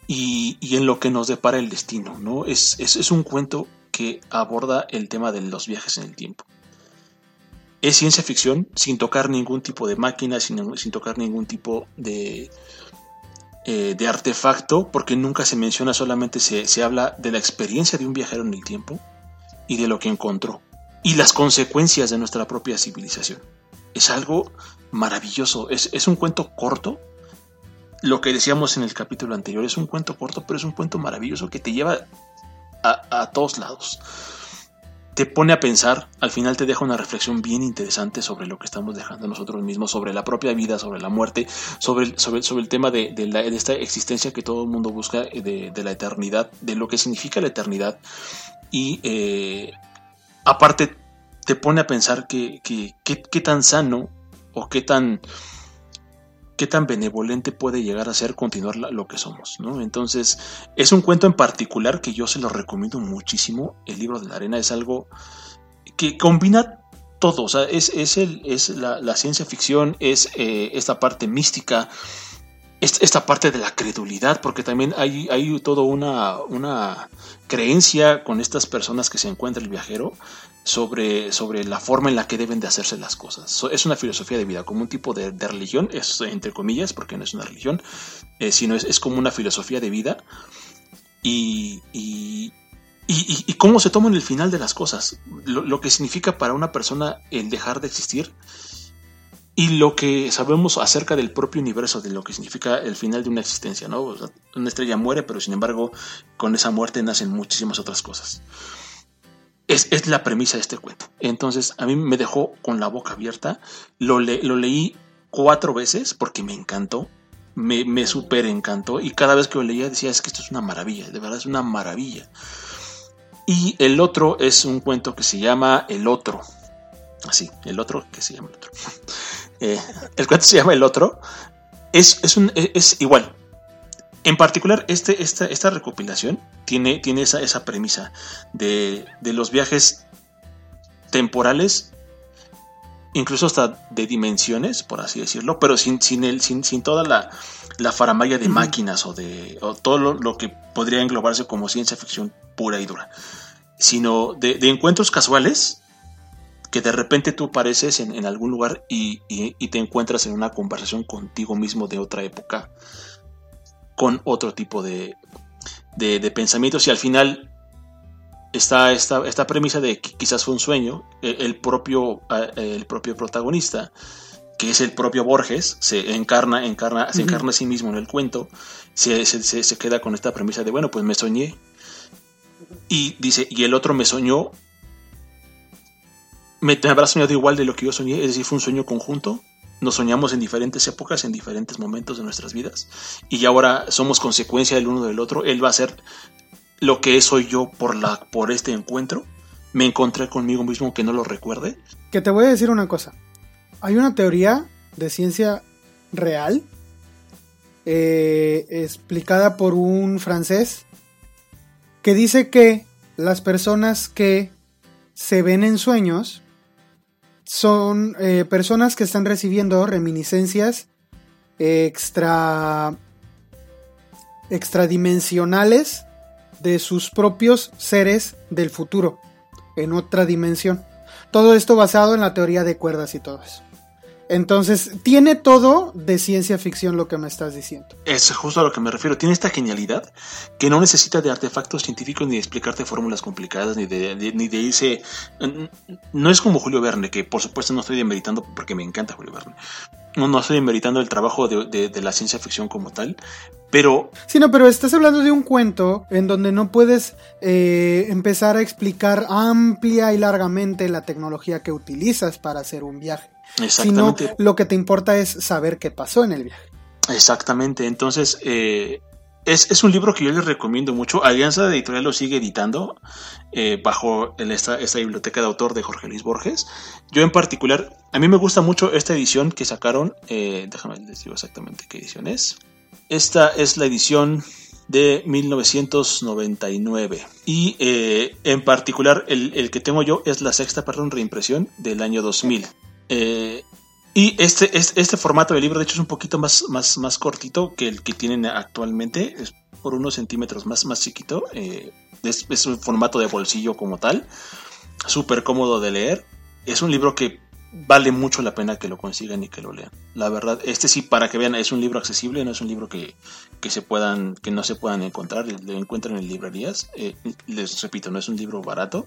y, en lo que nos depara el destino. ¿no? Es, es, un cuento que aborda el tema de los viajes en el tiempo. Es ciencia ficción sin tocar ningún tipo de máquina, sin, sin tocar ningún tipo de, eh, de artefacto, porque nunca se menciona, solamente se, se habla de la experiencia de un viajero en el tiempo y de lo que encontró, y las consecuencias de nuestra propia civilización. Es algo maravilloso, es, es un cuento corto, lo que decíamos en el capítulo anterior, es un cuento corto, pero es un cuento maravilloso que te lleva a, a todos lados te pone a pensar, al final te deja una reflexión bien interesante sobre lo que estamos dejando nosotros mismos, sobre la propia vida, sobre la muerte, sobre, sobre, sobre el tema de, esta existencia que todo el mundo busca, eh, de, la eternidad, de lo que significa la eternidad. Y eh, aparte te pone a pensar que, qué tan sano o qué tan qué tan benevolente puede llegar a ser continuar lo que somos, ¿no? Entonces, es un cuento en particular que yo se lo recomiendo muchísimo. El libro de la arena es algo que combina todo, o sea, es, el, es la, ciencia ficción, es eh, esta parte mística, esta parte de la credulidad, porque también hay, hay toda una, una creencia con estas personas que se encuentra el viajero sobre, sobre la forma en la que deben de hacerse las cosas. es una filosofía de vida, como un tipo de, religión, es entre comillas, porque no es una religión, eh, sino es, como una filosofía de vida. Y, y, y, cómo se toma en el final de las cosas, lo, que significa para una persona el dejar de existir y lo que sabemos acerca del propio universo, de lo que significa el final de una existencia, ¿no? una estrella muere, pero sin embargo, con esa muerte nacen muchísimas otras cosas. Es, la premisa de este cuento. Entonces a mí me dejó con la boca abierta. Lo, lo leí cuatro veces porque me encantó. Me, me súper encantó. Y cada vez que lo leía decía, es que esto es una maravilla. De verdad es una maravilla. Y el otro es un cuento que se llama El Otro. Así, el otro, que se llama el otro. Eh, el cuento se llama El Otro. Es, es, un, es igual, en particular, este, esta, esta recopilación tiene, tiene esa, esa premisa de, los viajes temporales, incluso hasta de dimensiones, por así decirlo, pero sin, sin, el, sin, sin toda la, la faramaya de máquinas o de todo lo, que podría englobarse como ciencia ficción pura y dura, sino de, encuentros casuales que de repente tú apareces en, algún lugar y, y, te encuentras en una conversación contigo mismo de otra época con otro tipo de, de, pensamientos. Y al final está esta, esta, premisa de que quizás fue un sueño, el, propio, el propio protagonista, que es el propio Borges, se encarna, encarna, se encarna a sí mismo en el cuento, se, se, se, queda con esta premisa de, bueno, pues me soñé. Y dice, y el otro me soñó, me habrá soñado igual de lo que yo soñé, es decir, fue un sueño conjunto nos soñamos en diferentes épocas, en diferentes momentos de nuestras vidas, y ahora somos consecuencia del uno del otro. Él va a ser lo que soy yo por, la, por este encuentro. Me encontré conmigo mismo que no lo recuerde. Que te voy a decir una cosa. Hay una teoría de ciencia real eh, explicada por un francés que dice que las personas que se ven en sueños son eh, personas que están recibiendo reminiscencias extra extradimensionales de sus propios seres del futuro en otra dimensión. Todo esto basado en la teoría de cuerdas y todo eso. Entonces, tiene todo de ciencia ficción lo que me estás diciendo. Es justo a lo que me refiero. Tiene esta genialidad que no necesita de artefactos científicos ni de explicarte fórmulas complicadas, ni de, ni de irse... No es como Julio Verne, que por supuesto no estoy demeritando porque me encanta Julio Verne. No, no estoy demeritando el trabajo de, de la ciencia ficción como tal, pero. Sí, no, pero estás hablando de un cuento en donde no puedes eh, empezar a explicar amplia y largamente la tecnología que utilizas para hacer un viaje. Exactamente. Sino lo que te importa es saber qué pasó en el viaje. Exactamente. Entonces, eh, es, un libro que yo les recomiendo mucho. Alianza Editorial lo sigue editando eh, bajo esta, esta, biblioteca de autor de Jorge Luis Borges. Yo en particular, a mí me gusta mucho esta edición que sacaron. déjame decir exactamente qué edición es. Esta es la edición de 1999 y eh, en particular el, que tengo yo es la sexta, perdón, reimpresión del año 2000. Eh, y este, este, este, formato de libro de hecho es un poquito más, más, más cortito que el que tienen actualmente, es por unos centímetros más, más chiquito, eh, es, es un formato de bolsillo como tal, súper cómodo de leer. Es un libro que vale mucho la pena que lo consigan y que lo lean. La verdad, este sí, para que vean, es un libro accesible, no es un libro que, se puedan, que no se puedan encontrar, lo encuentran en librerías. Eh, les repito, no es un libro barato.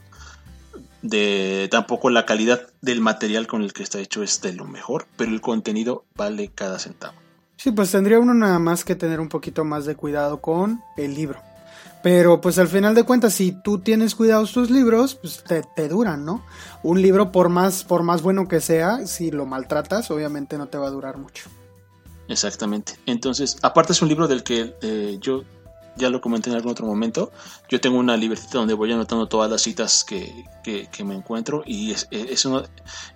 De tampoco la calidad del material con el que está hecho es de lo mejor, pero el contenido vale cada centavo. Sí, pues tendría uno nada más que tener un poquito más de cuidado con el libro. Pero pues al final de cuentas, si tú tienes cuidados tus libros, pues te, duran, ¿no? Un libro por más, por más bueno que sea, si lo maltratas, obviamente no te va a durar mucho. Exactamente. Entonces, aparte es un libro del que eh, yo ya lo comenté en algún otro momento. Yo tengo una libretita donde voy anotando todas las citas que, me encuentro y es, es, uno,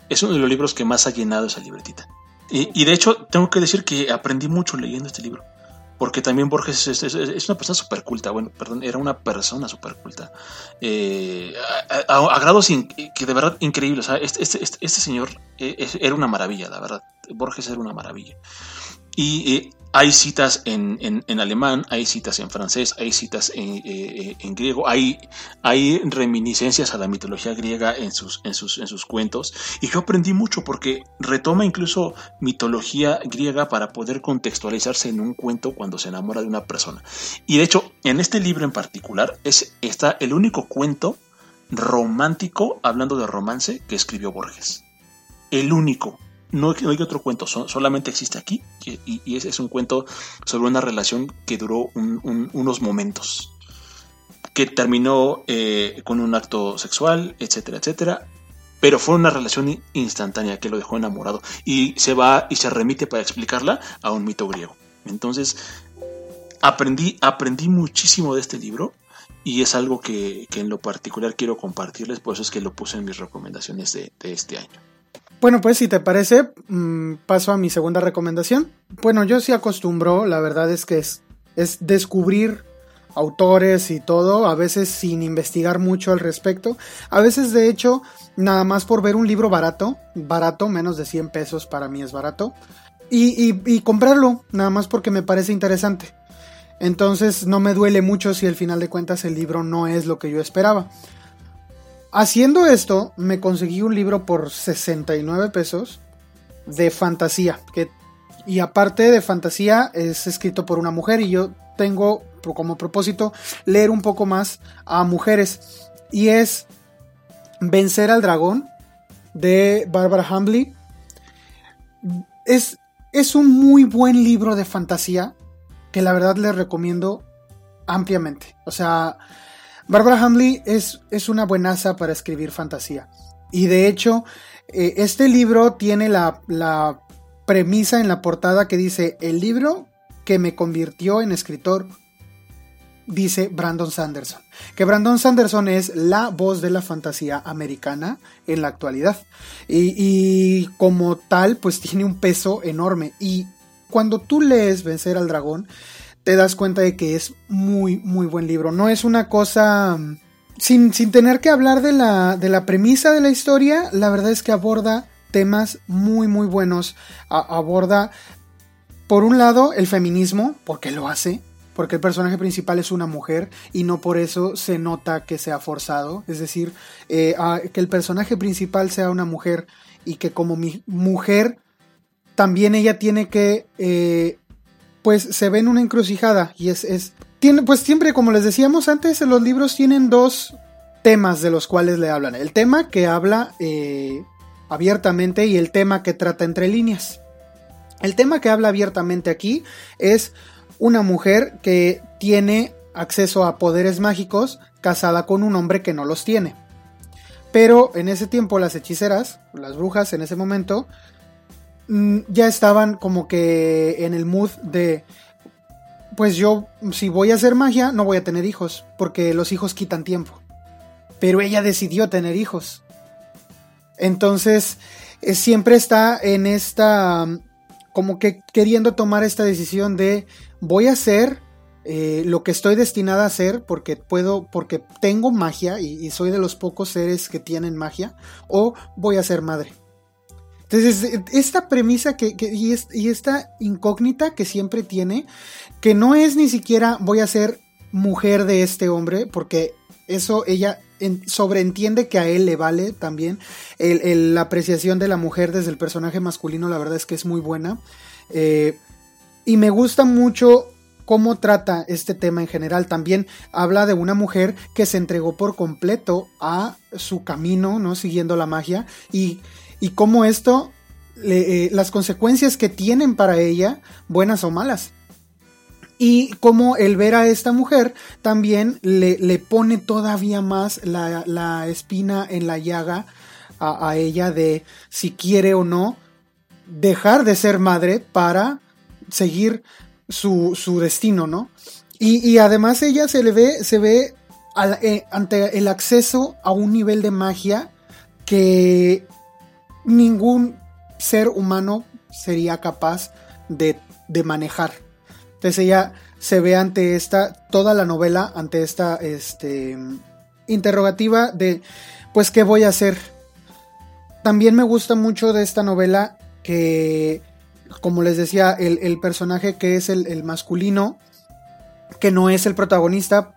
es uno de los libros que más ha llenado esa libretita. Y, y de hecho, tengo que decir que aprendí mucho leyendo este libro porque también Borges es, una persona súper culta, bueno, perdón, era una persona súper culta, eh, a, grados que de verdad increíbles, o sea, este, este, este, este señor eh, era una maravilla, la verdad, Borges era una maravilla. Y eh, hay citas en, en, alemán, hay citas en francés, hay citas en, eh, eh, en, griego, hay, hay reminiscencias a la mitología griega en sus, en, sus, en sus cuentos. Y yo aprendí mucho porque retoma incluso mitología griega para poder contextualizarse en un cuento cuando se enamora de una persona. Y de hecho, en este libro en particular es, está el único cuento romántico, hablando de romance, que escribió Borges. El único no, hay otro cuento, solamente existe aquí y, es, un cuento sobre una relación que duró unos momentos, que terminó eh, con un acto sexual, etcétera, etcétera, pero fue una relación instantánea que lo dejó enamorado y se va y se remite para explicarla a un mito griego. Entonces, aprendí, aprendí muchísimo de este libro y es algo que, en lo particular quiero compartirles, por eso es que lo puse en mis recomendaciones de este año. Bueno, pues si te parece, mm, paso a mi segunda recomendación. Bueno, yo sí acostumbro, la verdad es que es, es descubrir autores y todo, a veces sin investigar mucho al respecto, a veces de hecho nada más por ver un libro barato, barato, menos de 100 pesos para mí es barato, y, y comprarlo, nada más porque me parece interesante. Entonces no me duele mucho si al final de cuentas el libro no es lo que yo esperaba. Haciendo esto, me conseguí un libro por 69 pesos de fantasía. Que, y aparte de fantasía, es escrito por una mujer. Y yo tengo como propósito leer un poco más a mujeres. Y es Vencer al Dragón de Barbara Hambley. Es, es un muy buen libro de fantasía que la verdad les recomiendo ampliamente. O sea, Barbara Hamley es, es una buenaza para escribir fantasía. Y de hecho, eh, este libro tiene la, la premisa en la portada que dice, el libro que me convirtió en escritor, dice Brandon Sanderson. Que Brandon Sanderson es la voz de la fantasía americana en la actualidad. Y, y, como tal, pues tiene un peso enorme. Y cuando tú lees Vencer al Dragón, te das cuenta de que es muy, muy buen libro. No es una cosa... Mm, sin, sin tener que hablar de la, de la premisa de la historia, la verdad es que aborda temas muy, muy buenos. aborda, por un lado, el feminismo, porque lo hace, porque el personaje principal es una mujer y no por eso se nota que sea forzado. Es decir, eh, que el personaje principal sea una mujer y que como mi mujer también ella tiene que, eh, pues se ve en una encrucijada y es, es, tiene, pues siempre, como les decíamos antes, los libros tienen dos temas de los cuales le hablan. El tema que habla eh, abiertamente y el tema que trata entre líneas. El tema que habla abiertamente aquí es una mujer que tiene acceso a poderes mágicos casada con un hombre que no los tiene. Pero en ese tiempo las hechiceras, las brujas en ese momento, ya estaban como que en el mood de, pues yo si voy a hacer magia no voy a tener hijos, porque los hijos quitan tiempo. Pero ella decidió tener hijos. Entonces, eh, siempre está en esta, como que queriendo tomar esta decisión de voy a hacer eh, lo que estoy destinada a hacer porque puedo, porque tengo magia y, soy de los pocos seres que tienen magia, o voy a ser madre. Entonces, esta premisa que, y, esta incógnita que siempre tiene, que no es ni siquiera voy a ser mujer de este hombre, porque eso ella sobreentiende que a él le vale también. la apreciación de la mujer desde el personaje masculino, la verdad es que es muy buena. Eh, y me gusta mucho cómo trata este tema en general. También habla de una mujer que se entregó por completo a su camino, ¿no? Siguiendo la magia y, y cómo esto, eh, las consecuencias que tienen para ella, buenas o malas. Y cómo el ver a esta mujer también le, le pone todavía más la, espina en la llaga a, a ella de si quiere o no dejar de ser madre para seguir su, su destino, ¿no? Y, y, además ella se le ve, se ve eh, ante el acceso a un nivel de magia que ningún ser humano sería capaz de, de, manejar. Entonces ella se ve ante esta, toda la novela, ante esta este, interrogativa de, pues, ¿qué voy a hacer? También me gusta mucho de esta novela que como les decía, el, personaje que es el, masculino, que no es el protagonista,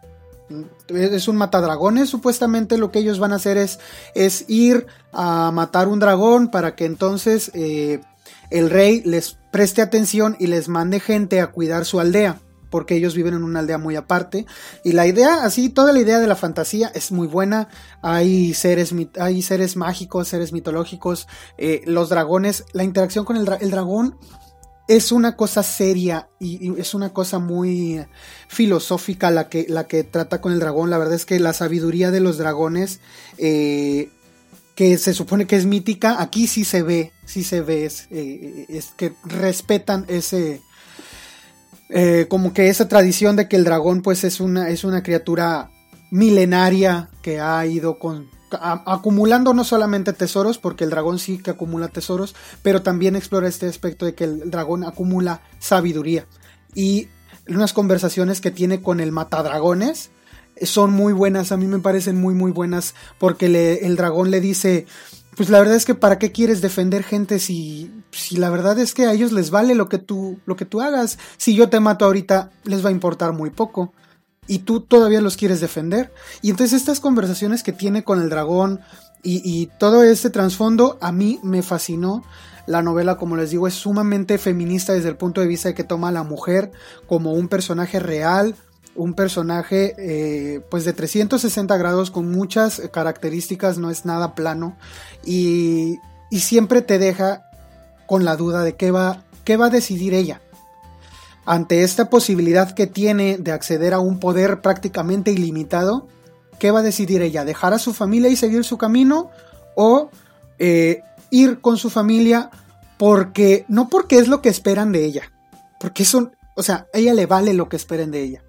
es un matadragones, supuestamente lo que ellos van a hacer es, es ir a matar un dragón para que entonces eh, el rey les preste atención y les mande gente a cuidar su aldea porque ellos viven en una aldea muy aparte. Y la idea, así, toda la idea de la fantasía es muy buena. Hay seres, hay seres mágicos, seres mitológicos, eh, los dragones, la interacción con el, dragón es una cosa seria y, es una cosa muy filosófica la que, la que trata con el dragón. La verdad es que la sabiduría de los dragones, eh, que se supone que es mítica, aquí sí se ve, sí se ve, es eh, que respetan ese, eh, como que esa tradición de que el dragón pues es una, es una criatura milenaria que ha ido con, acumulando no solamente tesoros, porque el dragón sí que acumula tesoros, pero también explora este aspecto de que el dragón acumula sabiduría. Y unas conversaciones que tiene con el matadragones son muy buenas, a mí me parecen muy muy buenas, porque el dragón le dice, pues la verdad es que para qué quieres defender gente si, si la verdad es que a ellos les vale lo que tú lo que tú hagas. Si yo te mato ahorita les va a importar muy poco y tú todavía los quieres defender. Y entonces estas conversaciones que tiene con el dragón y, todo este trasfondo a mí me fascinó. La novela, como les digo, es sumamente feminista desde el punto de vista de que toma a la mujer como un personaje real, un personaje eh, pues de 360 grados con muchas características, no es nada plano y, y siempre te deja con la duda de qué va, qué va a decidir ella. Ante esta posibilidad que tiene de acceder a un poder prácticamente ilimitado, ¿qué va a decidir ella? ¿Dejar a su familia y seguir su camino? ¿O eh, ir con su familia porque, no porque es lo que esperan de ella, porque eso, o sea, a ella le vale lo que esperen de ella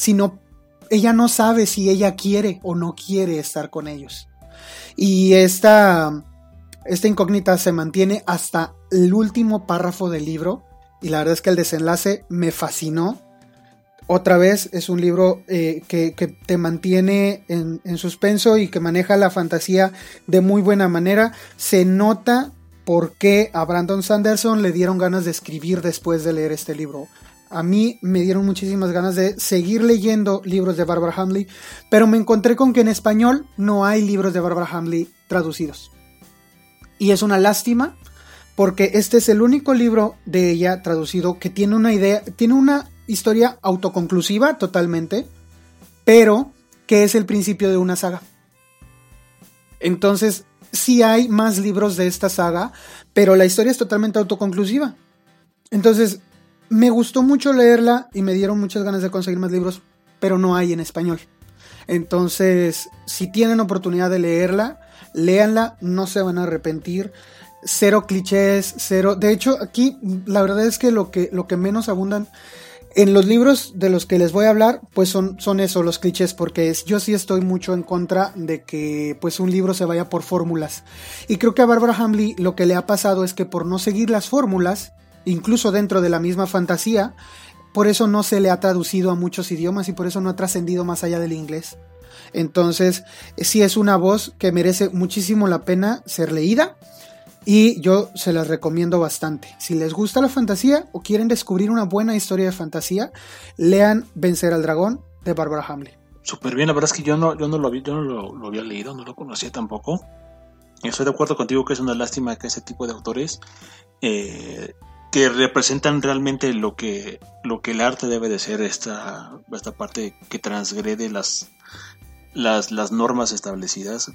sino ella no sabe si ella quiere o no quiere estar con ellos. Y esta, esta incógnita se mantiene hasta el último párrafo del libro y la verdad es que el desenlace me fascinó. Otra vez es un libro eh, que, te mantiene en, en suspenso y que maneja la fantasía de muy buena manera. Se nota por qué a Brandon Sanderson le dieron ganas de escribir después de leer este libro a mí me dieron muchísimas ganas de seguir leyendo libros de Barbara Hamley, pero me encontré con que en español no hay libros de Barbara Hamley traducidos. Y es una lástima porque este es el único libro de ella traducido que tiene una idea, tiene una historia autoconclusiva totalmente, pero que es el principio de una saga. Entonces, sí hay más libros de esta saga, pero la historia es totalmente autoconclusiva. Entonces, me gustó mucho leerla y me dieron muchas ganas de conseguir más libros, pero no hay en español. Entonces, si tienen oportunidad de leerla, léanla, no se van a arrepentir. Cero clichés, cero. De hecho, aquí la verdad es que lo que, lo que menos abundan en los libros de los que les voy a hablar, pues son, son eso, los clichés, porque yo sí estoy mucho en contra de que pues un libro se vaya por fórmulas. Y creo que a Barbara Hamley lo que le ha pasado es que por no seguir las fórmulas, incluso dentro de la misma fantasía, por eso no se le ha traducido a muchos idiomas y por eso no ha trascendido más allá del inglés. Entonces, sí es una voz que merece muchísimo la pena ser leída y yo se las recomiendo bastante. Si les gusta la fantasía o quieren descubrir una buena historia de fantasía, lean Vencer al Dragón de Barbara Hamley. Súper bien, la verdad es que yo no, yo no, lo, yo no lo, había leído, no lo conocía tampoco. Estoy de acuerdo contigo que es una lástima que ese tipo de autores eh, que representan realmente lo que, lo que el arte debe de ser, esta, esta parte que transgrede las, las, las normas establecidas,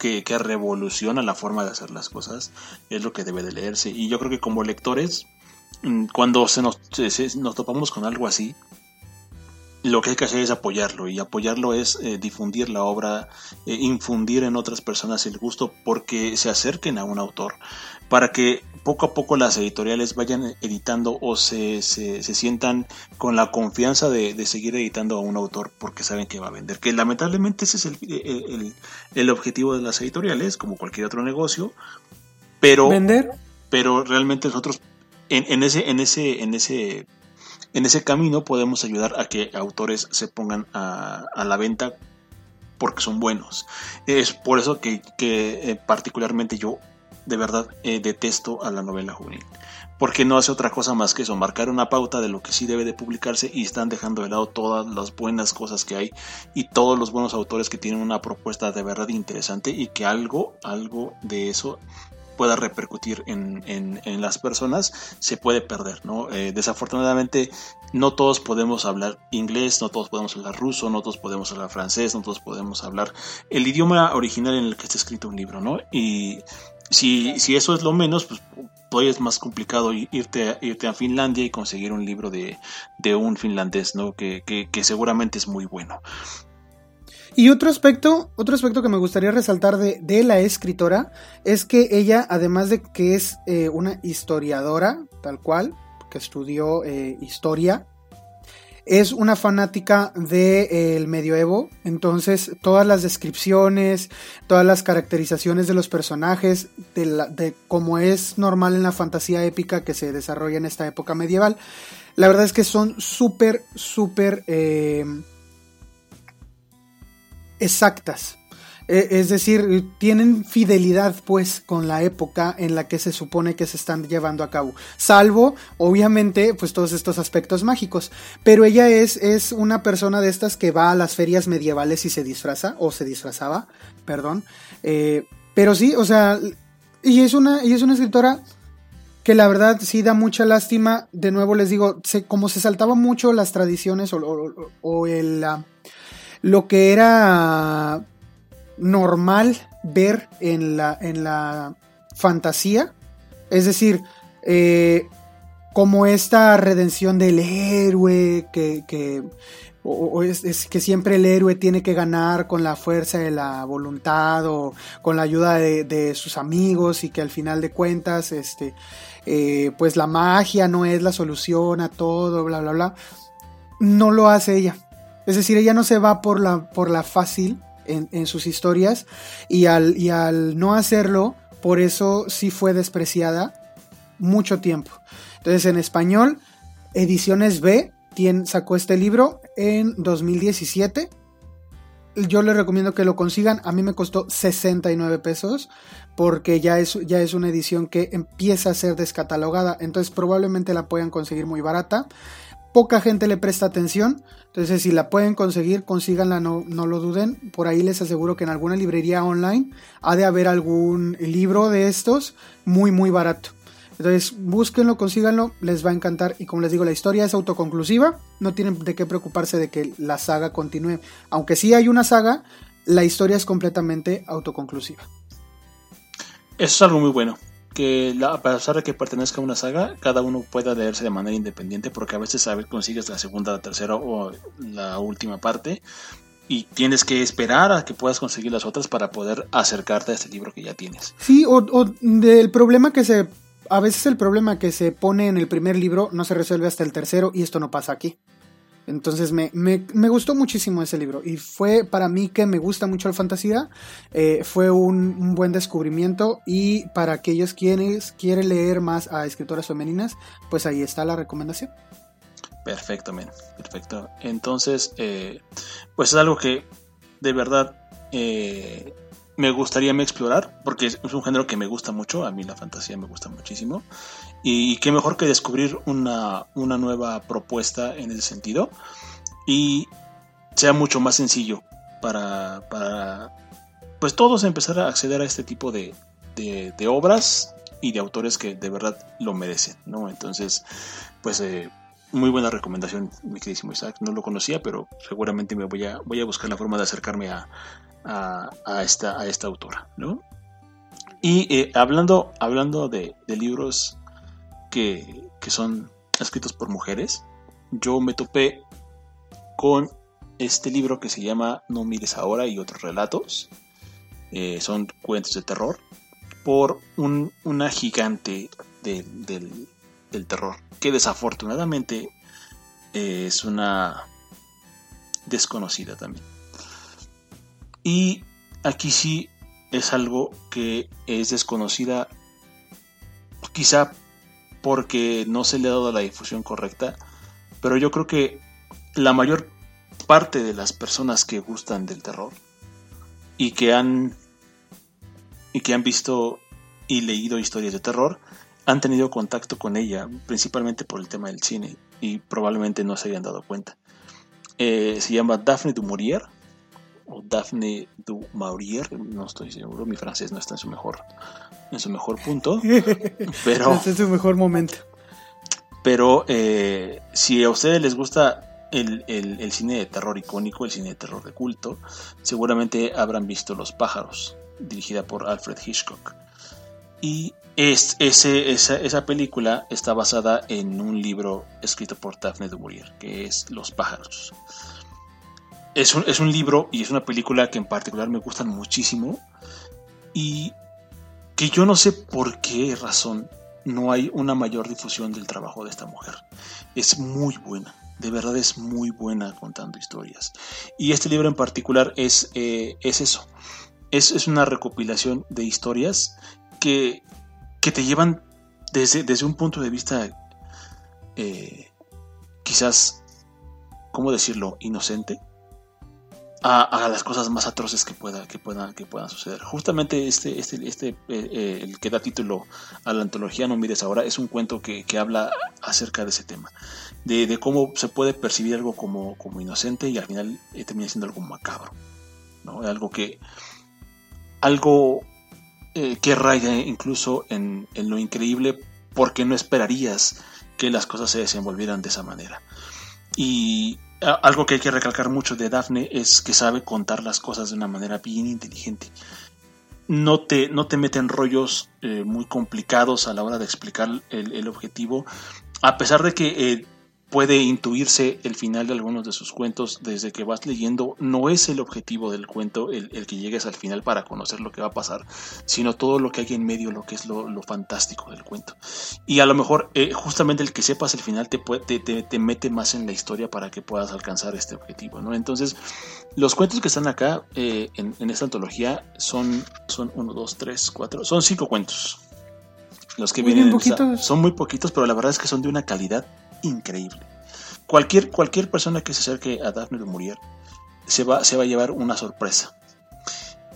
que, revoluciona la forma de hacer las cosas, es lo que debe de leerse. Y yo creo que como lectores, mm, cuando se nos, nos topamos con algo así, lo que hay que hacer es apoyarlo y apoyarlo es eh, difundir la obra, eh, infundir en otras personas el gusto porque se acerquen a un autor, para que poco a poco las editoriales vayan editando o se, se, sientan con la confianza de, seguir editando a un autor porque saben que va a vender. Que lamentablemente ese es el, el, objetivo de las editoriales, como cualquier otro negocio. Pero, ¿Vender? pero realmente nosotros en, en, ese, en, ese, en, ese, en ese camino podemos ayudar a que autores se pongan a, a la venta porque son buenos. Es por eso que, que eh, particularmente yo de verdad eh, detesto a la novela juvenil. Porque no hace otra cosa más que eso, marcar una pauta de lo que sí debe de publicarse y están dejando de lado todas las buenas cosas que hay y todos los buenos autores que tienen una propuesta de verdad interesante y que algo, algo de eso pueda repercutir en, en, las personas se puede perder, ¿no? Eh, desafortunadamente no todos podemos hablar inglés, no todos podemos hablar ruso, no todos podemos hablar francés, no todos podemos hablar el idioma original en el que está escrito un libro, ¿no? Y si, si eso es lo menos, pues todavía es más complicado irte a, irte a Finlandia y conseguir un libro de, un finlandés, ¿no? Que, seguramente es muy bueno. Y otro aspecto, otro aspecto que me gustaría resaltar de, la escritora es que ella, además de que es eh, una historiadora, tal cual, que estudió eh, historia, es una fanática del de, medioevo, entonces todas las descripciones, todas las caracterizaciones de los personajes, de, como es normal en la fantasía épica que se desarrolla en esta época medieval, la verdad es que son súper, súper eh, exactas. E, es decir, tienen fidelidad pues con la época en la que se supone que se están llevando a cabo. Salvo, obviamente, pues todos estos aspectos mágicos. Pero ella es, es una persona de estas que va a las ferias medievales y se disfraza, o se disfrazaba, perdón. Eh, pero sí, o sea, y es una, y es una escritora que la verdad sí da mucha lástima. De nuevo les digo, como se saltaba mucho las tradiciones o, el, lo que era normal ver en la, en la fantasía. Es decir, eh, como esta redención del héroe, que, que es, que siempre el héroe tiene que ganar con la fuerza de la voluntad o con la ayuda de, sus amigos y que al final de cuentas, este, eh, pues la magia no es la solución a todo, bla, bla, bla. No lo hace ella. Es decir, ella no se va por la, por la fácil, en, sus historias y al, y al no hacerlo, por eso sí fue despreciada mucho tiempo. Entonces en español, Ediciones B sacó este libro en 2017. Yo les recomiendo que lo consigan. A mí me costó 69 pesos porque ya es, ya es una edición que empieza a ser descatalogada. Entonces probablemente la puedan conseguir muy barata poca gente le presta atención. Entonces, si la pueden conseguir, consíganla, no, no lo duden. Por ahí les aseguro que en alguna librería online ha de haber algún libro de estos muy, muy barato. Entonces, búsquenlo, consíganlo, les va a encantar. Y como les digo, la historia es autoconclusiva, no tienen de qué preocuparse de que la saga continúe. Aunque sí hay una saga, la historia es completamente autoconclusiva. Eso es algo muy bueno. Que a pesar de que pertenezca a una saga, cada uno pueda leerse de manera independiente, porque a veces a consigues la segunda, la tercera o la última parte y tienes que esperar a que puedas conseguir las otras para poder acercarte a este libro que ya tienes. Sí, o, del problema que se... A veces el problema que se pone en el primer libro no se resuelve hasta el tercero y esto no pasa aquí. Entonces me, gustó muchísimo ese libro y fue para mí que me gusta mucho la fantasía, eh, fue un, buen descubrimiento y para aquellos quienes quieren leer más a escritoras femeninas, pues ahí está la recomendación. Perfectamente, perfecto. Entonces, eh, pues es algo que de verdad eh, me gustaría me explorar, porque es un género que me gusta mucho, a mí la fantasía me gusta muchísimo, y qué mejor que descubrir una, una nueva propuesta en ese sentido, y sea mucho más sencillo para, pues todos empezar a acceder a este tipo de, de, obras y de autores que de verdad lo merecen, ¿no? Entonces, pues eh, muy buena recomendación, mi queridísimo Isaac. No lo conocía, pero seguramente me voy a, voy a buscar la forma de acercarme a, a, esta, a esta autora. ¿no? Y eh, hablando, hablando de, libros que, son escritos por mujeres, yo me topé con este libro que se llama No mires ahora y otros relatos. Eh, son cuentos de terror por un, una gigante del, del terror, que desafortunadamente es una desconocida también. Y aquí sí es algo que es desconocida, quizá porque no se le ha dado la difusión correcta, pero yo creo que la mayor parte de las personas que gustan del terror y que han y que han visto y leído historias de terror han tenido contacto con ella, principalmente por el tema del cine, y probablemente no se hayan dado cuenta. Eh, se llama Daphne du Maurier, o Daphne du Maurier, no estoy seguro, mi francés no está en su mejor, en su mejor punto, pero... Este es su mejor momento. Pero eh, si a ustedes les gusta el, el, cine de terror icónico, el cine de terror de culto, seguramente habrán visto Los pájaros, dirigida por Alfred Hitchcock. Y es, ese, esa, película está basada en un libro escrito por Daphne du Maurier, que es Los pájaros. Es un, es un libro y es una película que en particular me gustan muchísimo y que yo no sé por qué razón no hay una mayor difusión del trabajo de esta mujer. Es muy buena, de verdad es muy buena contando historias. Y este libro en particular es, eh, es eso, es, es, una recopilación de historias que que te llevan desde, desde un punto de vista eh, quizás, ¿cómo decirlo?, inocente. A, las cosas más atroces que, pueda, que, puedan, que puedan suceder. Justamente este, este, este eh, eh, el que da título a la antología No mires ahora es un cuento que, habla acerca de ese tema, de, cómo se puede percibir algo como, como inocente y al final termina siendo algo macabro, ¿no? algo que algo eh, que raya incluso en, lo increíble porque no esperarías que las cosas se desenvolvieran de esa manera. Y algo que hay que recalcar mucho de Daphne es que sabe contar las cosas de una manera bien inteligente. No te, no te mete en rollos eh, muy complicados a la hora de explicar el, objetivo, a pesar de que eh, puede intuirse el final de algunos de sus cuentos desde que vas leyendo. No es el objetivo del cuento el, que llegues al final para conocer lo que va a pasar, sino todo lo que hay en medio, lo que es lo, fantástico del cuento. Y a lo mejor eh, justamente el que sepas el final te, te, mete más en la historia para que puedas alcanzar este objetivo. ¿no? Entonces, los cuentos que están acá eh, en, esta antología son, son uno, dos, tres, cuatro, son cinco cuentos. Los que vienen son muy poquitos, pero la verdad es que son de una calidad increíble. Cualquier, cualquier persona que se acerque a Daphne de Maurier se va, se va a llevar una sorpresa.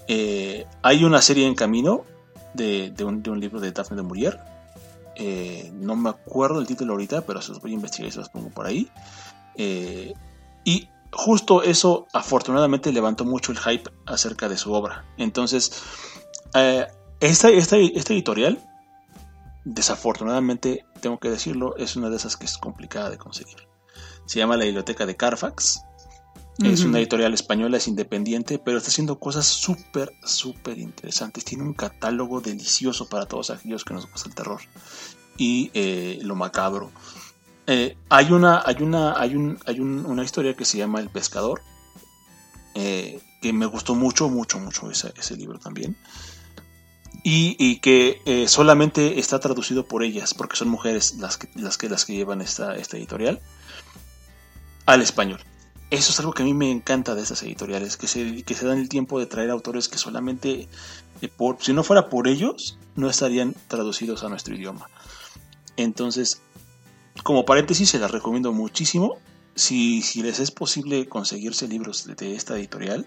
Eh, hay una serie en camino de, un, libro de Daphne de Maurier. Eh, no me acuerdo el título ahorita, pero se los voy a investigar y se los pongo por ahí. Eh, y justo eso afortunadamente levantó mucho el hype acerca de su obra. Entonces, esta, esta, esta editorial desafortunadamente, tengo que decirlo, es una de esas que es complicada de conseguir. Se llama La Biblioteca de Carfax. Es una editorial española, es independiente, pero está haciendo cosas súper, súper interesantes. Tiene un catálogo delicioso para todos aquellos que nos gusta el terror y eh, lo macabro. Eh, hay una, hay una, hay un, hay una historia que se llama El Pescador, eh, que me gustó mucho, mucho, mucho ese, ese libro también. Y, que solamente está traducido por ellas, porque son mujeres las que, las que, las que llevan esta, esta editorial, al español. Eso es algo que a mí me encanta de estas editoriales, que se, que se dan el tiempo de traer autores que solamente, por, si no fuera por ellos, no estarían traducidos a nuestro idioma. Entonces, como paréntesis, se las recomiendo muchísimo. Si, si les es posible conseguirse libros de, esta editorial,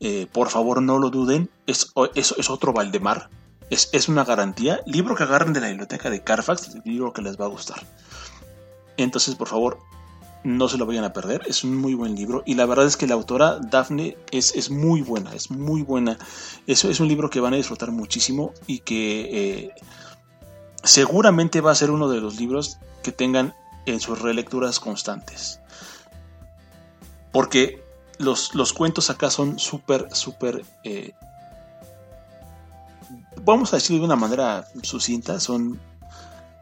eh, por favor no lo duden. Es, es, es otro Valdemar. Es, es, una garantía. Libro que agarren de la biblioteca de Carfax, libro que les va a gustar. Entonces, por favor, no se lo vayan a perder. Es un muy buen libro. Y la verdad es que la autora Daphne es, es muy buena. Es muy buena. Eso es un libro que van a disfrutar muchísimo y que eh, seguramente va a ser uno de los libros que tengan en sus relecturas constantes. Porque los, los cuentos acá son súper, súper... Eh, vamos a decir de una manera sucinta, son,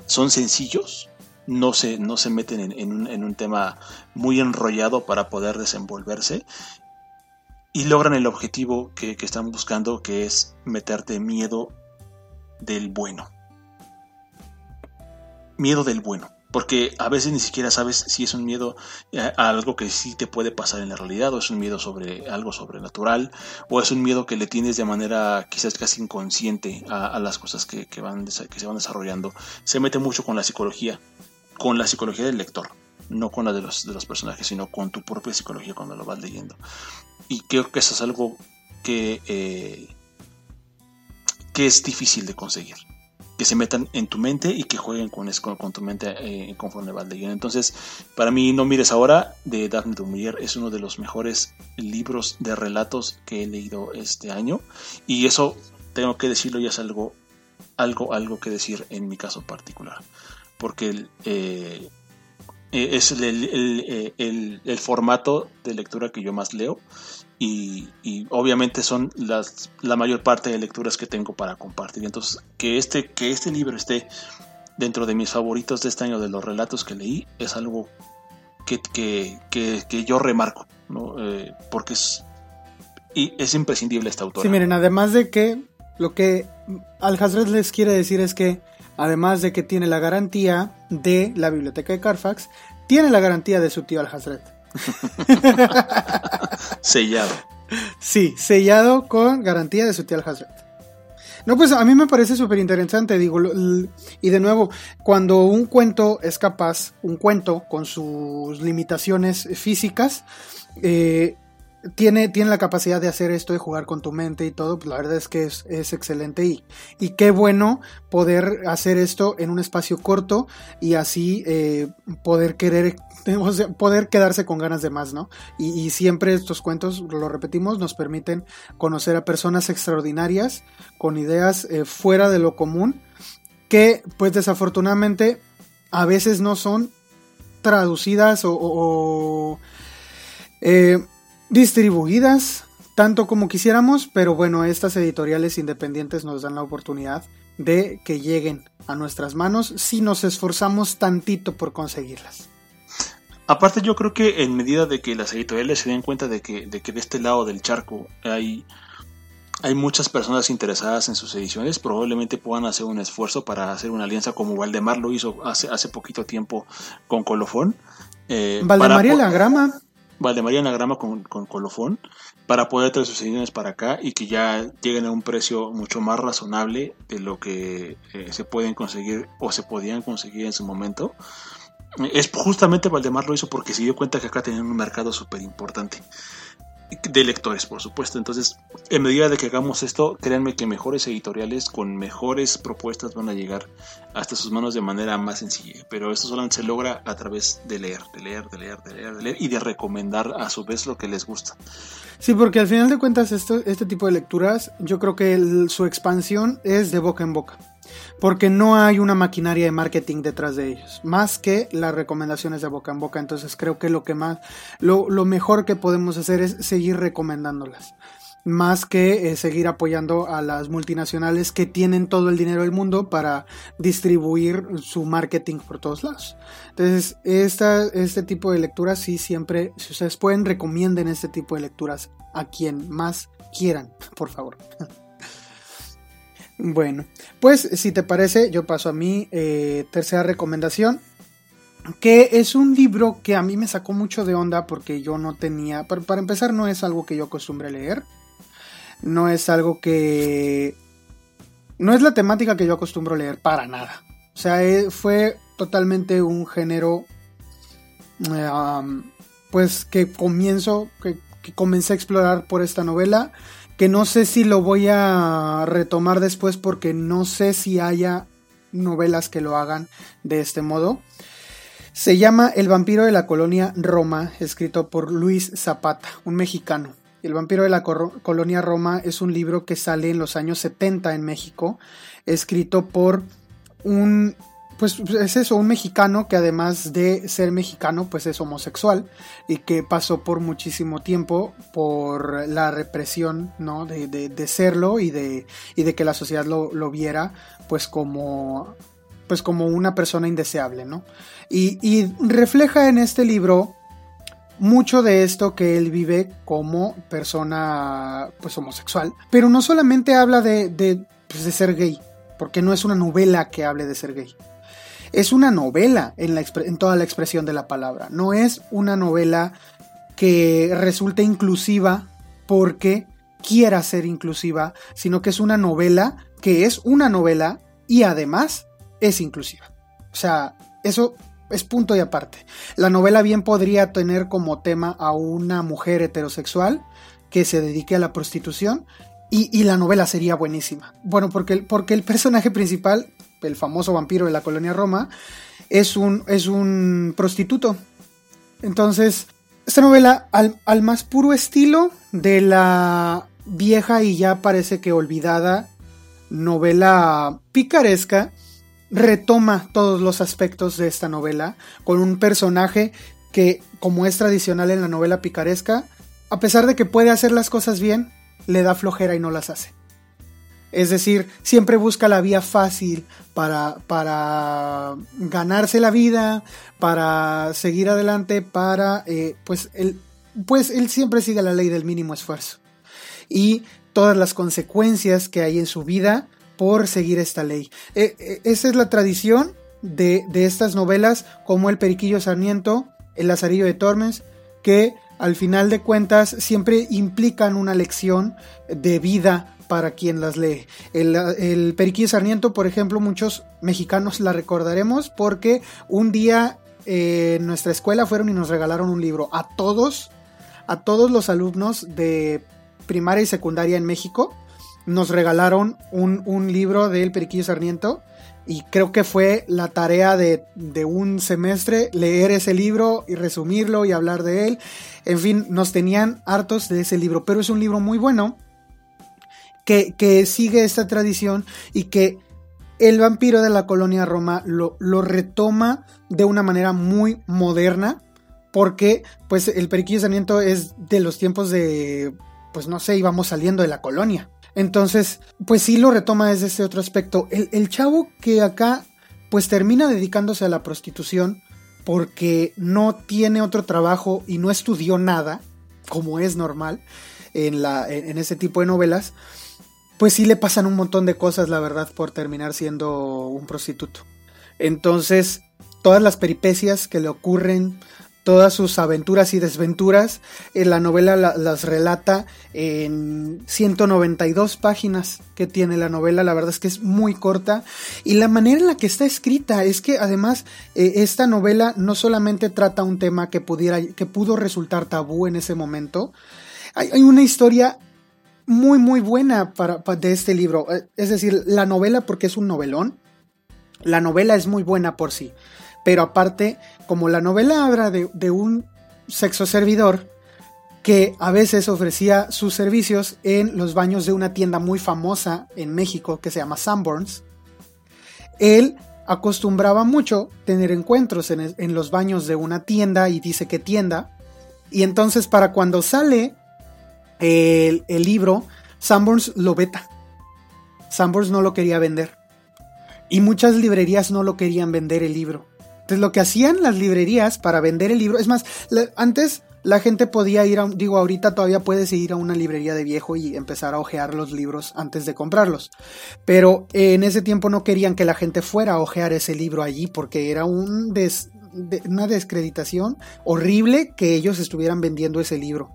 son sencillos, no se, no se meten en, un, tema muy enrollado para poder desenvolverse y logran el objetivo que, que están buscando, que es meterte miedo del bueno miedo del bueno. Porque a veces ni siquiera sabes si es un miedo a algo que sí te puede pasar en la realidad, o es un miedo sobre algo sobrenatural, o es un miedo que le tienes de manera quizás casi inconsciente a, las cosas que, van, que se van desarrollando. Se mete mucho con la psicología, con la psicología del lector, no con la de los, de los personajes, sino con tu propia psicología cuando lo vas leyendo. Y creo que eso es algo que, eh, que es difícil de conseguir que se metan en tu mente y que jueguen con, con tu mente eh, conforme vas leyendo. Entonces, para mí, No mires ahora, de Daphne du es uno de los mejores libros de relatos que he leído este año. Y eso, tengo que decirlo, ya es algo, algo, algo que decir en mi caso particular. Porque eh, eh, es el, el, formato de lectura que yo más leo y, obviamente son las, la mayor parte de lecturas que tengo para compartir. Entonces, que este, que este libro esté dentro de mis favoritos de este año de los relatos que leí es algo que, que, yo remarco, ¿no? Eh, porque es, y es imprescindible esta autora. Sí, miren, además de que lo que Al les quiere decir es que además de que tiene la garantía de la biblioteca de Carfax, tiene la garantía de su tío Al Hazred. sellado. Sí, sellado con garantía de su tío Hazard. No, pues a mí me parece súper interesante, digo, y de nuevo, cuando un cuento es capaz, un cuento con sus limitaciones físicas, eh, tiene, tiene la capacidad de hacer esto, de jugar con tu mente y todo, pues la verdad es que es, excelente y, y, qué bueno poder hacer esto en un espacio corto y así eh, poder querer, poder quedarse con ganas de más, ¿no? Y, siempre estos cuentos, lo repetimos, nos permiten conocer a personas extraordinarias con ideas eh, fuera de lo común que pues desafortunadamente a veces no son traducidas o, eh, distribuidas tanto como quisiéramos, pero bueno, estas editoriales independientes nos dan la oportunidad de que lleguen a nuestras manos si nos esforzamos tantito por conseguirlas. Aparte yo creo que en medida de que las editoriales se den cuenta de que de, que de este lado del charco hay, hay muchas personas interesadas en sus ediciones, probablemente puedan hacer un esfuerzo para hacer una alianza como Valdemar lo hizo hace, hace poquito tiempo con Colofón. Eh, Valdemar y la grama. Valdemaría Anagrama con, con colofón para poder traer sus ediciones para acá y que ya lleguen a un precio mucho más razonable de lo que eh, se pueden conseguir o se podían conseguir en su momento. Es justamente Valdemar lo hizo porque se dio cuenta que acá tenían un mercado súper importante de lectores, por supuesto. Entonces, en medida de que hagamos esto, créanme que mejores editoriales con mejores propuestas van a llegar hasta sus manos de manera más sencilla. Pero esto solamente se logra a través de leer, de leer, de leer, de leer, de leer y de recomendar a su vez lo que les gusta. Sí, porque al final de cuentas este tipo de lecturas, yo creo que su expansión es de boca en boca. Porque no hay una maquinaria de marketing detrás de ellos, más que las recomendaciones de boca en boca. Entonces creo que lo que más, lo, mejor que podemos hacer es seguir recomendándolas más que eh, seguir apoyando a las multinacionales que tienen todo el dinero del mundo para distribuir su marketing por todos lados. Entonces, esta, este tipo de lecturas sí siempre, si ustedes pueden, recomienden este tipo de lecturas a quien más quieran, por favor. Bueno, pues si te parece, yo paso a mi eh, tercera recomendación, que es un libro que a mí me sacó mucho de onda porque yo no tenía, para, empezar no es algo que yo acostumbre leer, no es algo que... No es la temática que yo acostumbro leer para nada. O sea, eh, fue totalmente un género... pues que comienzo, que comencé a explorar por esta novela, que no sé si lo voy a retomar después porque no sé si haya novelas que lo hagan de este modo. Se llama El vampiro de la colonia Roma, escrito por Luis Zapata, un mexicano. El vampiro de la colonia Roma es un libro que sale en los años 70 en México, escrito por un pues es eso, un mexicano que además de ser mexicano, pues es homosexual y que pasó por muchísimo tiempo por la represión, ¿no? De, de, serlo y de, y de que la sociedad lo, lo, viera, pues como, pues como una persona indeseable, ¿no? Y, y refleja en este libro mucho de esto que él vive como persona pues homosexual, pero no solamente habla de, de, pues, de ser gay, porque no es una novela que hable de ser gay. Es una novela en, toda la expresión de la palabra, no es una novela que resulte inclusiva porque quiera ser inclusiva, sino que es una novela que es una novela y además es inclusiva. O sea, eso es punto y aparte. La novela bien podría tener como tema a una mujer heterosexual que se dedique a la prostitución y, la novela sería buenísima. Bueno, porque, porque el personaje principal, el famoso vampiro de la colonia Roma, es un, es un prostituto. Entonces, esta novela, al, al más puro estilo de la vieja y ya parece que olvidada novela picaresca, retoma todos los aspectos de esta novela con un personaje que, como es tradicional en la novela picaresca, a pesar de que puede hacer las cosas bien, le da flojera y no las hace. Es decir, siempre busca la vía fácil para, para ganarse la vida, para seguir adelante, para, eh, pues, él, pues él siempre sigue la ley del mínimo esfuerzo. Y todas las consecuencias que hay en su vida por seguir esta ley. E, e, esa es la tradición de, estas novelas, como El Periquillo Sarmiento, El Lazarillo de Tormes, que al final de cuentas siempre implican una lección de vida para quien las lee. El, Periquillo Sarmiento, por ejemplo, muchos mexicanos la recordaremos porque un día eh, en nuestra escuela fueron y nos regalaron un libro a todos, a todos los alumnos de primaria y secundaria en México nos regalaron un, libro del Periquillo Sarmiento y creo que fue la tarea de, un semestre leer ese libro y resumirlo y hablar de él. En fin, nos tenían hartos de ese libro, pero es un libro muy bueno que, sigue esta tradición y que el vampiro de la colonia Roma lo, retoma de una manera muy moderna porque pues el Periquillo Sarmiento es de los tiempos de pues no sé, íbamos saliendo de la colonia. Entonces, pues sí lo retoma desde ese otro aspecto. El, chavo que acá, pues termina dedicándose a la prostitución porque no tiene otro trabajo y no estudió nada, como es normal en, la, en ese tipo de novelas, pues sí le pasan un montón de cosas, la verdad, por terminar siendo un prostituto. Entonces, todas las peripecias que le ocurren, todas sus aventuras y desventuras. en eh, la novela las relata en 192 páginas que tiene la novela. La verdad es que es muy corta. Y la manera en la que está escrita es que además eh, esta novela no solamente trata un tema que, pudiera, que pudo resultar tabú en ese momento. Hay, una historia muy muy buena para, de este libro. Eh, es decir, la novela porque es un novelón. La novela es muy buena por sí. Pero aparte, como la novela habla de, un sexo servidor que a veces ofrecía sus servicios en los baños de una tienda muy famosa en México que se llama Sanborns, él acostumbraba mucho tener encuentros en, en los baños de una tienda y dice que tienda. Y entonces para cuando sale el, el libro, Sanborns lo veta. Sanborns no lo quería vender. Y muchas librerías no lo querían vender el libro. Entonces lo que hacían las librerías para vender el libro, es más, antes la gente podía ir a, digo, ahorita todavía puedes ir a una librería de viejo y empezar a ojear los libros antes de comprarlos. Pero en ese tiempo no querían que la gente fuera a ojear ese libro allí porque era un una descreditación horrible que ellos estuvieran vendiendo ese libro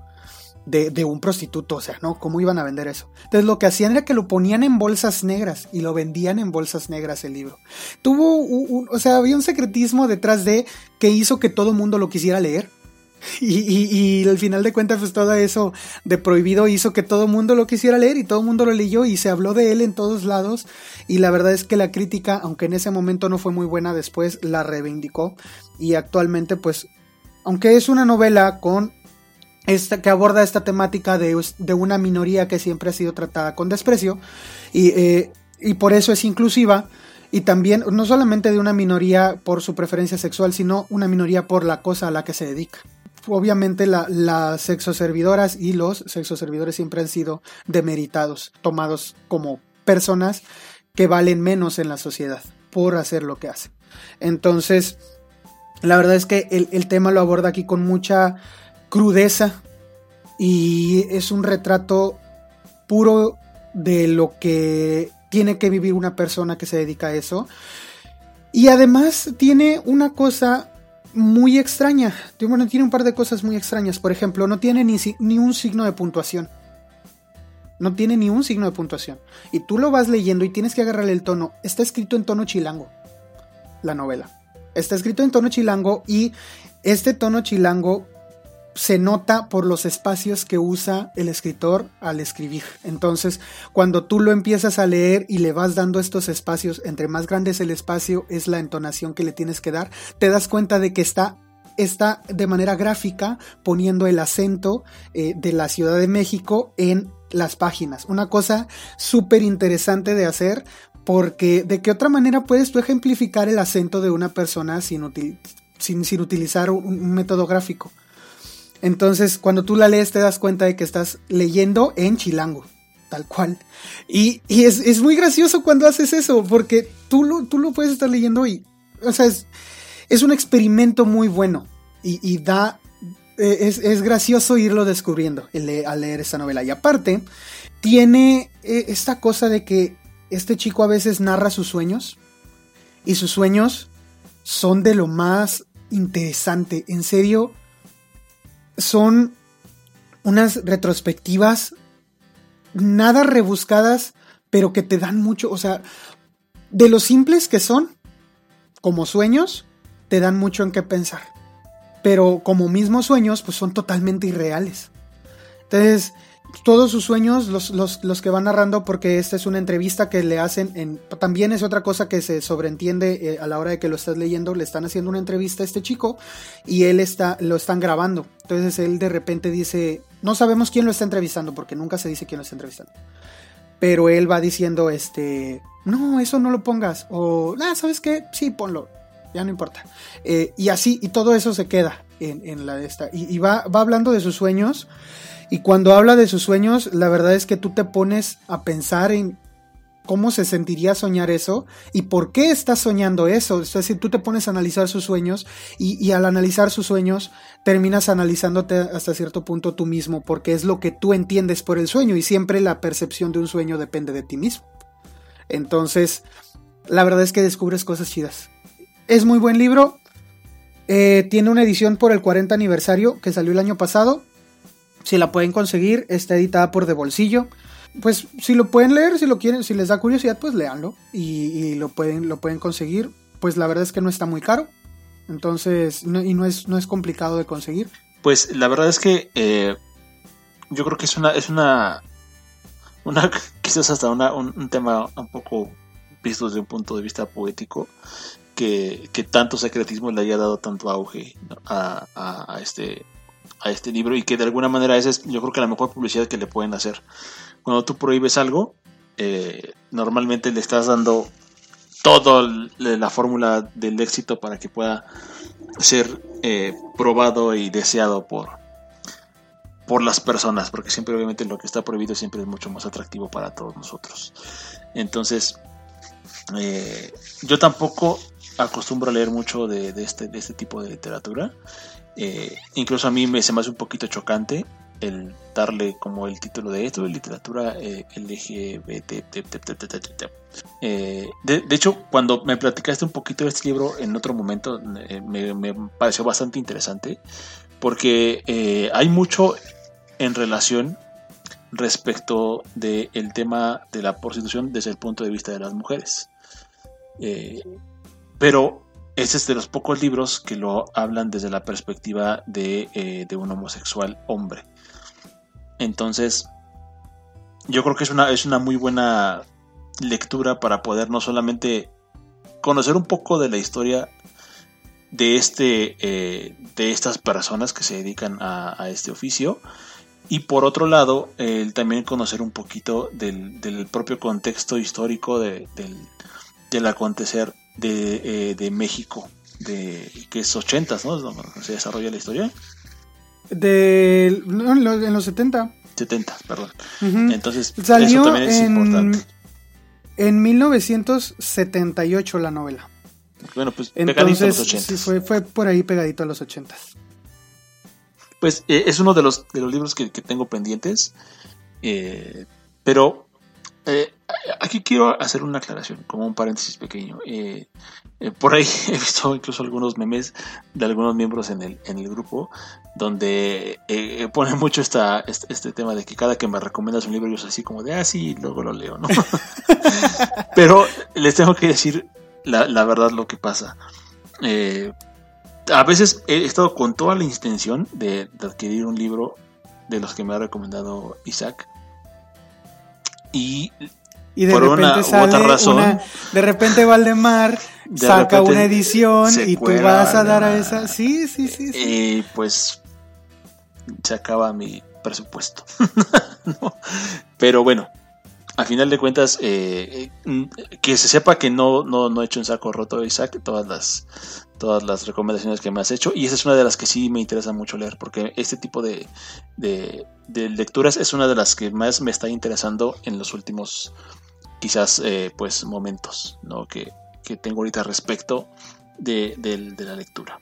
de, un prostituto, o sea, ¿no? ¿Cómo iban a vender eso? Entonces lo que hacían era que lo ponían en bolsas negras y lo vendían en bolsas negras el libro. Tuvo, o sea, había un secretismo detrás de que hizo que todo el mundo lo quisiera leer. Y, y, al final de cuentas, pues todo eso de prohibido hizo que todo el mundo lo quisiera leer y todo el mundo lo leyó y se habló de él en todos lados. Y la verdad es que la crítica, aunque en ese momento no fue muy buena, después la reivindicó. Y actualmente, pues, aunque es una novela con esta, que aborda esta temática de, una minoría que siempre ha sido tratada con desprecio y, eh, y, por eso es inclusiva y también no solamente de una minoría por su preferencia sexual sino una minoría por la cosa a la que se dedica. Obviamente la, las sexoservidoras y los sexoservidores siempre han sido demeritados, tomados como personas que valen menos en la sociedad por hacer lo que hacen. Entonces, la verdad es que el, el tema lo aborda aquí con mucha crudeza y es un retrato puro de lo que tiene que vivir una persona que se dedica a eso. Y además tiene una cosa muy extraña. Bueno, tiene un par de cosas muy extrañas. Por ejemplo, no tiene ni, ni, un signo de puntuación. No tiene ni un signo de puntuación. Y tú lo vas leyendo y tienes que agarrarle el tono. Está escrito en tono chilango. La novela. Está escrito en tono chilango y este tono chilango se nota por los espacios que usa el escritor al escribir. Entonces, cuando tú lo empiezas a leer y le vas dando estos espacios, entre más grande es el espacio, es la entonación que le tienes que dar, te das cuenta de que está está de manera gráfica poniendo el acento eh, de la Ciudad de México en las páginas. Una cosa súper interesante de hacer porque de qué otra manera puedes tú ejemplificar el acento de una persona sin, sin, utilizar un método gráfico. Entonces, cuando tú la lees, te das cuenta de que estás leyendo en chilango, tal cual. Y, es, muy gracioso cuando haces eso, porque tú lo, tú lo puedes estar leyendo y, o sea, es, un experimento muy bueno y, da, e, es, gracioso irlo descubriendo al leer esta novela. Y aparte, tiene e, esta cosa de que este chico a veces narra sus sueños y sus sueños son de lo más interesante. En serio, son unas retrospectivas nada rebuscadas, pero que te dan mucho, o sea, de lo simples que son, como sueños, te dan mucho en qué pensar. Pero como mismos sueños, pues son totalmente irreales. Entonces, todos sus sueños los, los, que van narrando, porque esta es una entrevista que le hacen, en, también es otra cosa que se sobreentiende eh, a la hora de que lo estás leyendo, le están haciendo una entrevista a este chico y él está, lo están grabando. Entonces él de repente dice, no sabemos quién lo está entrevistando, porque nunca se dice quién lo está entrevistando. Pero él va diciendo, este, no, eso no lo pongas, o, ah, ¿sabes qué? Sí, ponlo, ya no importa. Eh, y así, y todo eso se queda en, la de esta. Y, y va, va hablando de sus sueños. Y cuando habla de sus sueños, la verdad es que tú te pones a pensar en cómo se sentiría soñar eso y por qué estás soñando eso. Es decir, tú te pones a analizar sus sueños y, al analizar sus sueños terminas analizándote hasta cierto punto tú mismo porque es lo que tú entiendes por el sueño y siempre la percepción de un sueño depende de ti mismo. Entonces, la verdad es que descubres cosas chidas. Es muy buen libro. Eh, tiene una edición por el 40 aniversario que salió el año pasado. Si la pueden conseguir, está editada por De Bolsillo. Pues si lo pueden leer, si lo quieren, si les da curiosidad, pues léanlo y, lo, pueden, lo pueden conseguir. Pues la verdad es que no está muy caro. Entonces, y no es, no es complicado de conseguir. Pues la verdad es que eh, yo creo que es una, es una, una quizás hasta una, un, tema un poco visto desde un punto de vista poético, que, que tanto secretismo le haya dado tanto auge a, a, este, a este libro y que de alguna manera esa es yo creo que la mejor publicidad que le pueden hacer. Cuando tú prohíbes algo, eh, normalmente le estás dando toda la fórmula del éxito para que pueda ser eh, probado y deseado por, por las personas, porque siempre obviamente lo que está prohibido siempre es mucho más atractivo para todos nosotros. Entonces, eh, yo tampoco acostumbro a leer mucho de, este, de este tipo de literatura. Eh, incluso a mí me se me hace un poquito chocante el darle como el título de esto, de literatura eh, LGBT. Eh, de, hecho, cuando me platicaste un poquito de este libro en otro momento, eh, me, pareció bastante interesante, porque hay mucho en relación respecto del tema de la prostitución desde el punto de vista de las mujeres. pero ese es de los pocos libros que lo hablan desde la perspectiva de, de un homosexual hombre. Entonces, yo creo que es una, es una muy buena lectura para poder no solamente conocer un poco de la historia de este eh, de estas personas que se dedican a, este oficio y por otro lado también conocer un poquito del, propio contexto histórico de, del, acontecer de, eh, México de que es 80 ¿no? se desarrolla la historia de, en los 70. 70, perdón. Entonces, Salió eso también es en, importante. En 1978 la novela. Bueno, pues pegadito a los 80. Sí, fue, fue por ahí pegadito a los 80. Pues eh, es uno de los, de los libros que, que tengo pendientes. Eh, pero eh, aquí quiero hacer una aclaración, como un paréntesis pequeño. Eh, eh, por ahí he visto incluso algunos memes de algunos miembros en el, en el grupo donde ponen mucho esta, este, tema de que cada que me recomiendas un libro yo soy así como de, ah, sí, luego lo leo, ¿no? Pero les tengo que decir la, verdad lo que pasa. a veces he estado con toda la intención de adquirir un libro de los que me ha recomendado Isaac y, de por repente una sale otra razón, de repente Valdemar saca una edición y tú vas a dar a esa. Sí, sí, sí. Y pues se acaba mi presupuesto. Pero bueno, a final de cuentas, eh, eh, que se sepa que no, no, no he hecho un saco roto, Isaac, todas las, todas las recomendaciones que me has hecho. Y esa es una de las que sí me interesa mucho leer, porque este tipo de, de, lecturas es una de las que más me está interesando en los últimos, quizás, eh, pues, momentos ¿no? que, que tengo ahorita respecto de, de la lectura.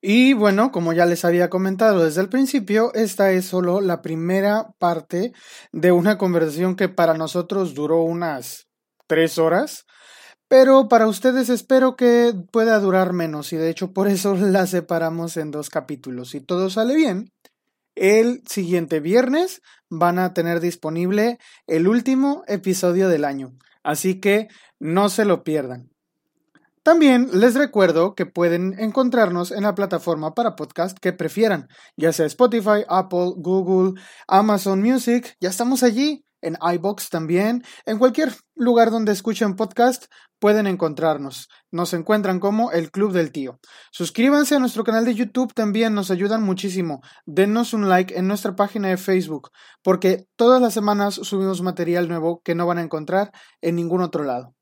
Y bueno, como ya les había comentado desde el principio, esta es solo la primera parte de una conversación que para nosotros duró unas tres horas, pero para ustedes espero que pueda durar menos y de hecho por eso la separamos en dos capítulos. Si todo sale bien, el siguiente viernes van a tener disponible el último episodio del año, así que no se lo pierdan. También les recuerdo que pueden encontrarnos en la plataforma para podcast que prefieran, ya sea Spotify, Apple, Google, Amazon Music, ya estamos allí, en iBox también, en cualquier lugar donde escuchen podcast pueden encontrarnos. Nos encuentran como el Club del Tío. Suscríbanse a nuestro canal de YouTube también, nos ayudan muchísimo. Denos un like en nuestra página de Facebook, porque todas las semanas subimos material nuevo que no van a encontrar en ningún otro lado.